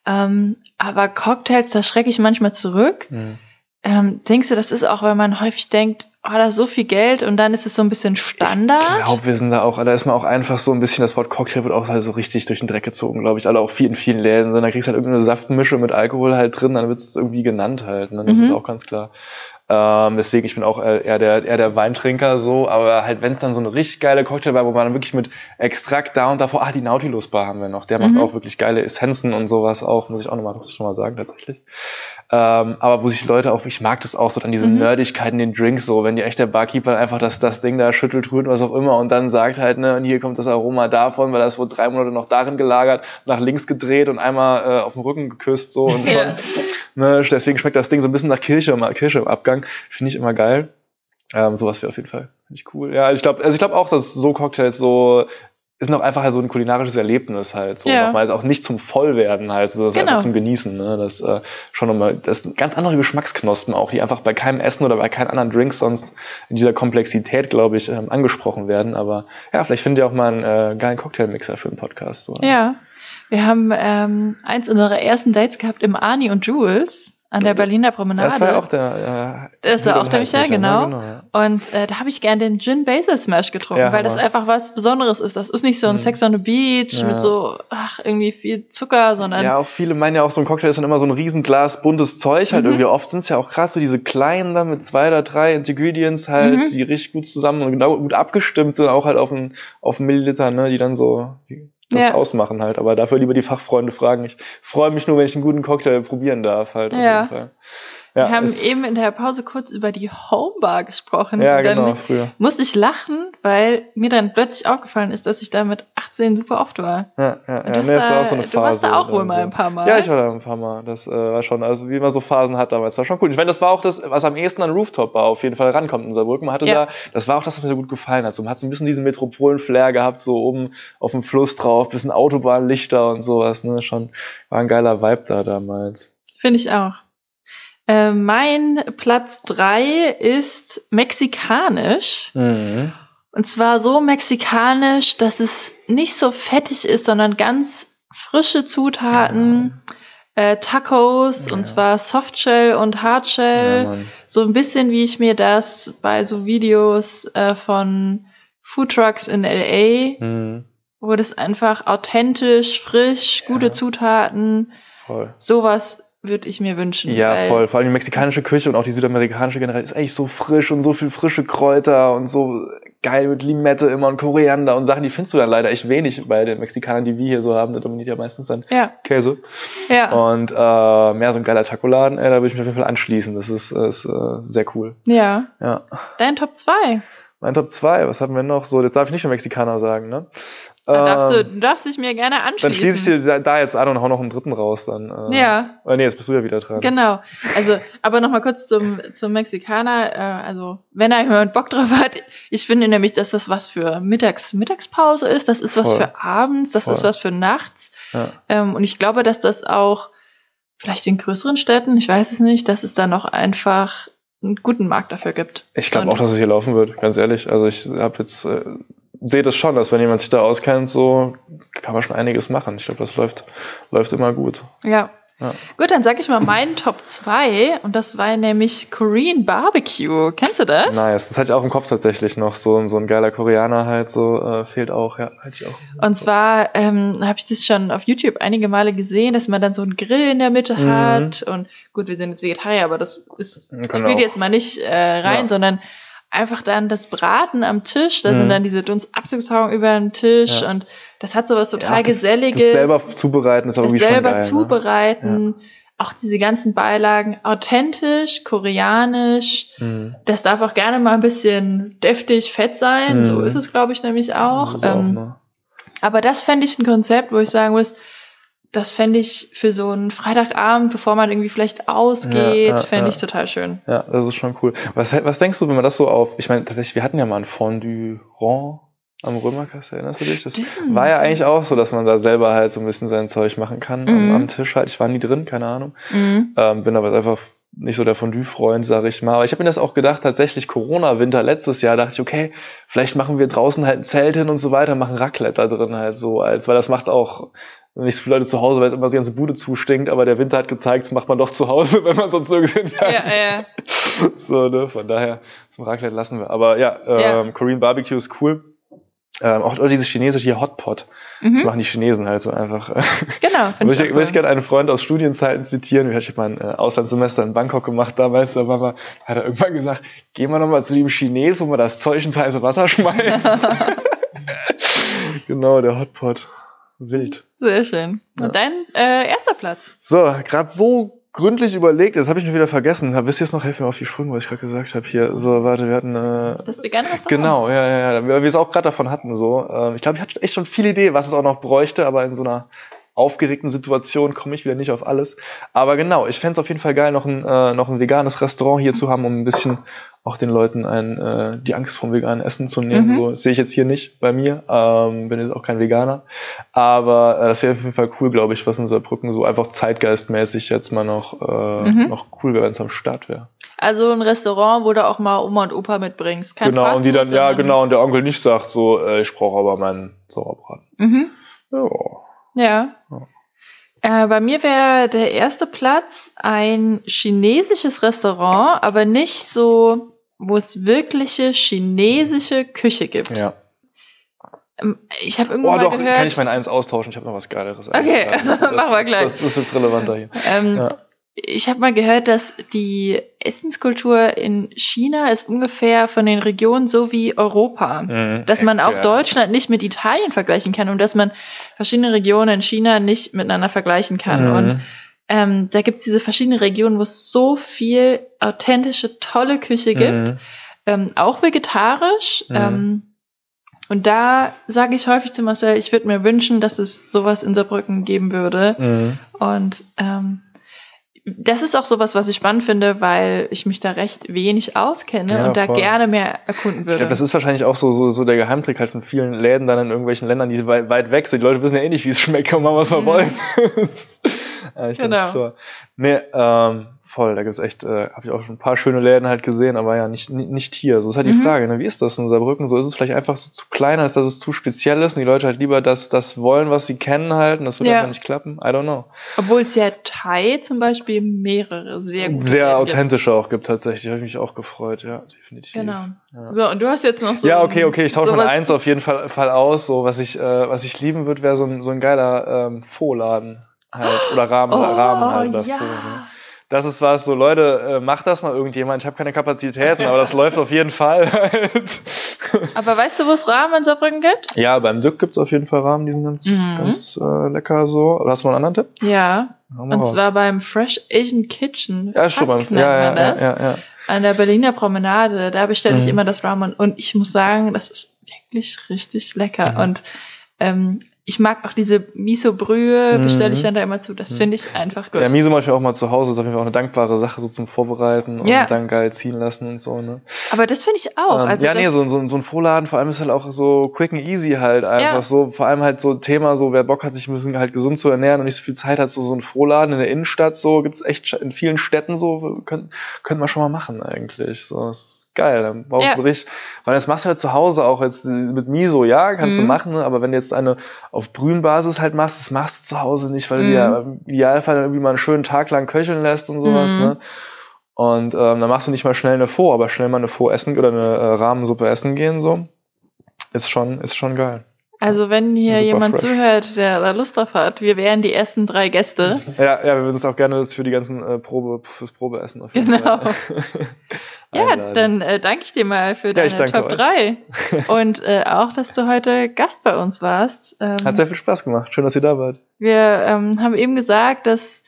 S2: Ähm, aber Cocktails, da schrecke ich manchmal zurück. Mhm ähm, denkst du, das ist auch, weil man häufig denkt, oh, da ist so viel Geld und dann ist es so ein bisschen Standard?
S3: Ich glaube, wir sind da auch, da ist man auch einfach so ein bisschen, das Wort Cocktail wird auch halt so richtig durch den Dreck gezogen, glaube ich. Alle auch viel in vielen Läden. Da kriegst du halt irgendeine Saftmische mit Alkohol halt drin, dann wird es irgendwie genannt halt. Und ne? dann mhm. ist es auch ganz klar. Ähm, deswegen, ich bin auch eher der, eher der Weintrinker so, aber halt, wenn es dann so eine richtig geile Cocktail war, wo man dann wirklich mit Extrakt da und davor, ah, die Nautilus Bar haben wir noch, der mhm. macht auch wirklich geile Essenzen und sowas auch, muss ich auch nochmal, muss ich schon mal sagen, tatsächlich. Ähm, aber wo sich Leute auch, ich mag das auch so, dann diese mhm. Nerdigkeiten, den Drinks so, wenn dir echt der Barkeeper einfach das, das Ding da schüttelt, rührt, was auch immer und dann sagt halt, ne, und hier kommt das Aroma davon, weil das wurde drei Monate noch darin gelagert, nach links gedreht und einmal äh, auf den Rücken geküsst so und schon, ne, deswegen schmeckt das Ding so ein bisschen nach Kirche, Kirche im Abgang, finde ich immer geil. Ähm, sowas wäre auf jeden Fall finde ich cool. Ja, ich glaube, also ich glaube auch, dass so Cocktails so ist noch einfach halt so ein kulinarisches Erlebnis halt so ja. nochmal also auch nicht zum Vollwerden halt so das genau. einfach zum Genießen ne das äh, schon nochmal das sind ganz andere Geschmacksknospen auch die einfach bei keinem Essen oder bei keinem anderen Drink sonst in dieser Komplexität glaube ich ähm, angesprochen werden aber ja vielleicht findet ihr auch mal einen äh, geilen Cocktailmixer für einen Podcast
S2: so, ne? ja wir haben ähm, eins unserer ersten Dates gehabt im Arnie und Jules an der Berliner Promenade.
S3: Das war ja auch der.
S2: Äh, das war auch der Michael, genau. genau ja. Und äh, da habe ich gern den Gin Basil Smash getrunken, ja, weil das einfach was Besonderes ist. Das ist nicht so ein mhm. Sex on the Beach ja. mit so, ach, irgendwie viel Zucker, sondern.
S3: Ja, auch viele meinen ja auch, so ein Cocktail ist dann immer so ein Riesenglas buntes Zeug. Halt mhm. irgendwie oft sind es ja auch krass so diese kleinen dann mit zwei oder drei Ingredients halt, mhm. die richtig gut zusammen und genau gut abgestimmt sind, auch halt auf einen, auf einen Milliliter, ne, die dann so das ja. ausmachen halt. Aber dafür lieber die Fachfreunde fragen. Ich freue mich nur, wenn ich einen guten Cocktail probieren darf halt.
S2: Ja. Ja, wir haben eben in der Pause kurz über die Homebar gesprochen.
S3: Ja, und dann genau, früher.
S2: Musste ich lachen, weil mir dann plötzlich aufgefallen ist, dass ich da mit 18 super oft war.
S3: Ja, ja,
S2: ja. Nee, da, war so eine Phase, du warst da auch wohl mal ein paar Mal.
S3: Ja, ich war da ein paar Mal. Das äh, war schon, also wie man so Phasen hat damals, war schon cool. Ich meine, das war auch das, was am ehesten an Rooftop war, auf jeden Fall rankommt in Saarbrücken. Man hatte ja. da, das war auch das, was mir so gut gefallen hat. So, man hat so ein bisschen diesen Metropolen-Flair gehabt, so oben auf dem Fluss drauf, bisschen Autobahnlichter und sowas, ne, schon, war ein geiler Vibe da damals.
S2: Finde ich auch. Äh, mein Platz drei ist mexikanisch. Mhm. Und zwar so mexikanisch, dass es nicht so fettig ist, sondern ganz frische Zutaten. Äh, Tacos ja. und zwar Softshell und Hardshell. Ja, so ein bisschen wie ich mir das bei so Videos äh, von Foodtrucks in LA, mhm. wo das einfach authentisch, frisch, gute ja. Zutaten, Voll. sowas würde ich mir wünschen.
S3: Ja, voll. Vor allem die mexikanische Küche und auch die südamerikanische generell ist eigentlich so frisch und so viel frische Kräuter und so geil mit Limette immer und Koriander und Sachen, die findest du dann leider echt wenig bei den Mexikanern, die wir hier so haben. Da dominiert ja meistens dann ja. Käse. Ja. Und äh, mehr so ein geiler Tacoladen, ey, da würde ich mich auf jeden Fall anschließen. Das ist, ist äh, sehr cool.
S2: Ja.
S3: ja.
S2: Dein Top 2.
S3: Mein Top 2, was haben wir noch? So, jetzt darf ich nicht nur Mexikaner sagen, ne?
S2: Da darfst du, ähm, du darfst dich mir gerne anschließen.
S3: Dann schließe ich dir da jetzt an und hau noch einen dritten raus. Dann,
S2: äh, ja.
S3: Äh, nee, jetzt bist du ja wieder dran.
S2: Genau. Also, aber nochmal kurz zum, zum Mexikaner. Äh, also, wenn er jemand Bock drauf hat, ich finde nämlich, dass das was für Mittags, Mittagspause ist. Das ist was Voll. für abends, das Voll. ist was für nachts. Ja. Ähm, und ich glaube, dass das auch vielleicht in größeren Städten, ich weiß es nicht, dass es da noch einfach einen guten Markt dafür gibt.
S3: Ich glaube auch, dass es hier laufen wird, ganz ehrlich. Also ich habe jetzt äh, sehe das schon, dass wenn jemand sich da auskennt, so kann man schon einiges machen. Ich glaube, das läuft läuft immer gut.
S2: Ja. ja. Gut, dann sage ich mal meinen Top 2 und das war nämlich Korean Barbecue. Kennst du das?
S3: Nice, das hatte ich auch im Kopf tatsächlich noch. So, so ein geiler Koreaner halt so äh, fehlt auch, ja. Hatte ich auch
S2: und zwar ähm, habe ich das schon auf YouTube einige Male gesehen, dass man dann so einen Grill in der Mitte mhm. hat und gut, wir sind jetzt Vegetarier, aber das ist, spielt jetzt mal nicht äh, rein, ja. sondern einfach dann das Braten am Tisch, da mhm. sind dann diese Dunstabzugshauben über dem Tisch ja. und das hat so was total ja, das, Geselliges. Das
S3: selber zubereiten ist auch das
S2: selber
S3: geil, ne?
S2: zubereiten. Ne? Auch diese ganzen Beilagen authentisch, koreanisch. Mhm. Das darf auch gerne mal ein bisschen deftig, fett sein. Mhm. So ist es, glaube ich, nämlich auch. Ähm, auch ne? aber das fände ich ein Konzept, wo ich sagen muss, das fände ich für so einen Freitagabend, bevor man irgendwie vielleicht ausgeht, ja, ja, fände ich total schön.
S3: Ja, das ist schon cool. Was, was denkst du, wenn man das so auf, ich meine, tatsächlich, wir hatten ja mal ein Fondue Rond am Römerkasse, erinnerst du dich? Das Stimmt. war ja eigentlich auch so, dass man da selber halt so ein bisschen sein Zeug machen kann mhm. am, am, Tisch halt. Ich war nie drin, keine Ahnung. Mhm. Ähm, bin aber einfach nicht so der Fondue-Freund, sag ich mal. Aber ich habe mir das auch gedacht, tatsächlich Corona-Winter letztes Jahr, dachte ich, okay, vielleicht machen wir draußen halt ein Zelt hin und so weiter, machen Raclette da drin halt so, als weil das macht auch nicht so viele Leute zu Hause, weil immer die ganze Bude zustinkt, aber der Winter hat gezeigt, das macht man doch zu Hause, [LAUGHS] wenn man sonst nirgends hin kann. Ja, ja. So, ne, von daher, zum Raclette lassen wir. Aber ja, ähm, ja. Korean Barbecue ist cool. Ähm, auch dieses chinesische hier Hotpot. Mhm. Das machen die Chinesen halt so einfach. [LAUGHS]
S2: Genau,
S3: finde ich. Ich, würd ich gerne einen Freund aus Studienzeiten zitieren. Ich habe mal ein äh, Auslandssemester in Bangkok gemacht damals. Da war mal, hat er irgendwann gesagt, gehen wir nochmal zu dem Chines, wo man das Zeug ins heiße Wasser schmeißt. [LAUGHS] genau, der Hotpot. Wild.
S2: Sehr schön. Und ja. dein äh, erster Platz?
S3: So, gerade so gründlich überlegt, das habe ich schon wieder vergessen. Wisst ihr jetzt noch, helfen mir auf die Sprünge, was ich gerade gesagt habe hier. So, warte, wir hatten äh,
S2: das vegane Restaurant.
S3: Genau, ja, ja, ja, weil wir es auch gerade davon hatten so. Ähm, ich glaube, ich hatte echt schon viele Ideen, was es auch noch bräuchte, aber in so einer aufgeregten Situation komme ich wieder nicht auf alles. Aber genau, ich fände es auf jeden Fall geil, noch ein, äh, noch ein veganes Restaurant hier zu haben, um ein bisschen auch den Leuten ein, äh, die Angst vom veganen Essen zu nehmen. Mhm. So sehe ich jetzt hier nicht bei mir. Ähm, bin jetzt auch kein Veganer. Aber äh, das wäre auf jeden Fall cool, glaube ich, was in Saarbrücken so einfach zeitgeistmäßig jetzt mal noch, äh, mhm. noch cool wäre, wenn es am Start wäre.
S2: Also ein Restaurant, wo du auch mal Oma und Opa mitbringst. Kein
S3: genau, und die dann, ja, genau, und der Onkel nicht sagt, so, äh, ich brauche aber meinen Sauerbraten.
S2: Mhm.
S3: Ja.
S2: Ja. ja. Äh, bei mir wäre der erste Platz ein chinesisches Restaurant, aber nicht so, wo es wirkliche chinesische Küche gibt.
S3: Ja.
S2: Ähm, Ich habe irgendwo
S3: Oh, doch,
S2: gehört.
S3: kann ich meine eins austauschen? Ich habe noch was Geileres.
S2: Okay, [LAUGHS] machen wir gleich.
S3: Das ist jetzt relevanter hier.
S2: Ähm,
S3: Ja.
S2: Ich habe mal gehört, dass die Essenskultur in China ist ungefähr von den Regionen so wie Europa.
S3: Mhm.
S2: Dass man auch
S3: Ja.
S2: Deutschland nicht mit Italien vergleichen kann und dass man verschiedene Regionen in China nicht miteinander vergleichen kann.
S3: Mhm.
S2: Und ähm, da gibt es diese verschiedenen Regionen, wo es so viel authentische, tolle Küche gibt,
S3: Mhm.
S2: ähm, auch vegetarisch.
S3: Mhm.
S2: Ähm, und da sage ich häufig zu Marcel, ich würde mir wünschen, dass es sowas in Saarbrücken geben würde.
S3: Mhm.
S2: Und ähm, das ist auch sowas, was ich spannend finde, weil ich mich da recht wenig auskenne
S3: Ja,
S2: und da
S3: voll.
S2: gerne mehr erkunden
S3: Ich
S2: würde.
S3: glaube, das ist wahrscheinlich auch so, so, so der Geheimtrick halt von vielen Läden dann in irgendwelchen Ländern, die weit, weit weg sind. Die Leute wissen ja eh nicht, wie es schmeckt und machen, was wir
S2: Mhm.
S3: wollen. [LAUGHS] ja, ich
S2: Genau.
S3: Nee, ähm, voll, da gibt's echt, äh, habe ich auch schon ein paar schöne Läden halt gesehen, aber ja, nicht, nicht, hier. So ist halt die
S2: Mhm.
S3: Frage, ne? wie ist das in Saarbrücken? So ist es vielleicht einfach so zu klein, als dass es zu speziell ist und die Leute halt lieber das, das wollen, was sie kennen halt und das wird
S2: Ja.
S3: einfach nicht klappen. I don't know.
S2: Obwohl es ja Thai zum Beispiel mehrere sehr gute
S3: Sehr
S2: Läden gibt.
S3: authentische auch gibt tatsächlich, habe ich mich auch gefreut, ja, definitiv.
S2: Genau.
S3: Ja.
S2: So, und du hast jetzt noch so.
S3: ja, okay, okay, ich tausche meine Eins auf jeden Fall, Fall aus. So, was ich, äh, was ich lieben würde, wäre so ein, so ein geiler ähm, Faux-Laden halt. Oder Rahmen,
S2: Oh,
S3: Rahmen halt oder
S2: ja.
S3: Ne? Das ist was, so Leute, äh, macht das mal irgendjemand. Ich habe keine Kapazitäten, aber das läuft auf jeden Fall halt. [LAUGHS]
S2: Aber weißt du, wo es Rahmen in Saarbrücken gibt?
S3: Ja, beim Dück gibt's auf jeden Fall Rahmen, die sind ganz,
S2: Mhm.
S3: ganz äh, lecker so. Oder hast du noch einen anderen Tipp?
S2: Ja.
S3: Mal
S2: Und
S3: raus.
S2: zwar beim Fresh Asian Kitchen.
S3: ja, schon beim, ja, ja, ja, ja.
S2: An der Berliner Promenade. Da bestelle ich
S3: Mhm.
S2: immer das Ramen. Und ich muss sagen, das ist wirklich richtig lecker.
S3: Mhm.
S2: Und ähm, ich mag auch diese Miso-Brühe, bestelle ich
S3: Mhm.
S2: dann da immer zu. Das
S3: Mhm.
S2: finde ich einfach gut.
S3: Ja, Miso mache ich auch mal zu Hause, ist auf jeden Fall auch eine dankbare Sache, so zum Vorbereiten und
S2: Ja.
S3: dann geil ziehen lassen und so, ne?
S2: Aber das finde ich auch.
S3: Ähm,
S2: also
S3: ja, nee, so, so, so ein Vorladen, vor allem ist halt auch so quick and easy halt einfach
S2: Ja.
S3: so, vor allem halt so Thema, so wer Bock hat, sich ein bisschen halt gesund zu ernähren und nicht so viel Zeit hat, so, so ein Vorladen in der Innenstadt, so gibt's echt in vielen Städten so, können, können wir schon mal machen eigentlich, so, das ist geil, dann brauchst
S2: Ja.
S3: du richtig, weil das machst du halt zu Hause auch jetzt mit Miso, ja, kannst du
S2: Mhm.
S3: machen, ne, aber wenn du jetzt eine auf Brühenbasis halt machst, das machst du zu Hause nicht, weil du
S2: Mhm.
S3: dir ja im Idealfall irgendwie mal einen schönen Tag lang köcheln lässt und sowas,
S2: Mhm.
S3: ne, und ähm, dann machst du nicht mal schnell eine Faux, aber schnell mal eine Faux essen oder eine äh, Rahmensuppe essen gehen, so. Ist schon, ist schon geil.
S2: also wenn hier
S3: Super
S2: jemand
S3: fresh.
S2: zuhört, der da Lust drauf hat, wir wären die ersten drei Gäste.
S3: Ja, ja, wir würden uns auch gerne für die ganzen äh, Probe, fürs Probeessen auf jeden
S2: Genau. [LAUGHS]
S3: Fall.
S2: Ja,
S3: einladen.
S2: dann äh, danke ich dir mal für
S3: Ja,
S2: deine Top
S3: euch.
S2: 3. [LAUGHS] Und äh, auch, dass du heute Gast bei uns warst. Ähm,
S3: Hat sehr viel Spaß gemacht. Schön, dass ihr da wart.
S2: Wir ähm, haben eben gesagt, dass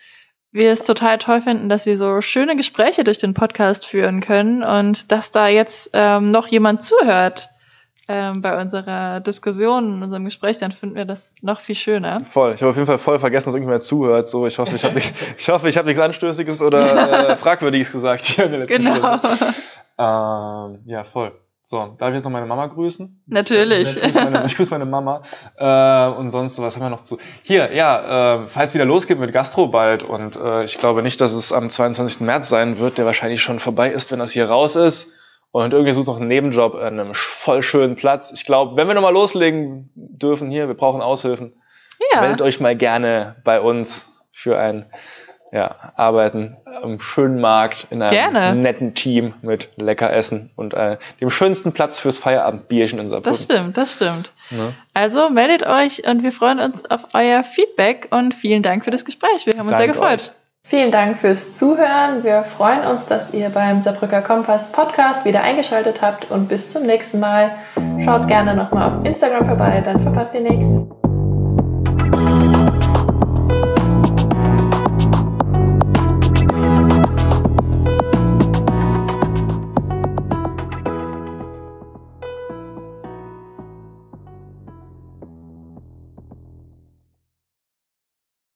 S2: wir es total toll finden, dass wir so schöne Gespräche durch den Podcast führen können und dass da jetzt ähm, noch jemand zuhört ähm, bei unserer Diskussion, in unserem Gespräch, dann finden wir das noch viel schöner.
S3: Voll. Ich habe auf jeden Fall voll vergessen, dass irgendjemand zuhört. So, ich hoffe, ich habe nicht, [LAUGHS] ich hoffe, ich habe nichts Anstößiges oder äh, [LAUGHS] Fragwürdiges gesagt hier in der letzten
S2: Genau.
S3: Stunde. Ähm, ja, voll. So, darf ich jetzt noch meine Mama grüßen?
S2: Natürlich.
S3: Ich grüße meine, ich grüße meine Mama. Äh, und sonst, was haben wir noch zu? Hier, ja, äh, falls wieder losgeht mit Gastro bald und äh, ich glaube nicht, dass es am 22. März sein wird, der wahrscheinlich schon vorbei ist, wenn das hier raus ist. Und irgendwie sucht noch einen Nebenjob an einem voll schönen Platz. Ich glaube, wenn wir nochmal loslegen dürfen hier, wir brauchen Aushilfen,
S2: Ja,
S3: meldet euch mal gerne bei uns für ein ja, Arbeiten am schönen Markt in einem
S2: Gerne.
S3: netten Team mit lecker Essen und äh, dem schönsten Platz fürs Feierabendbierchen in Saarbrücken.
S2: das stimmt, das stimmt.
S3: Ne?
S2: Also meldet euch und wir freuen uns auf euer Feedback und vielen Dank für das Gespräch. Wir haben uns sehr
S3: Danke
S2: gefreut.
S3: euch.
S2: Vielen Dank fürs Zuhören. Wir freuen uns, dass ihr beim Saarbrücker Kompass Podcast wieder eingeschaltet habt und bis zum nächsten Mal. Schaut gerne nochmal auf Instagram vorbei, dann verpasst ihr nichts.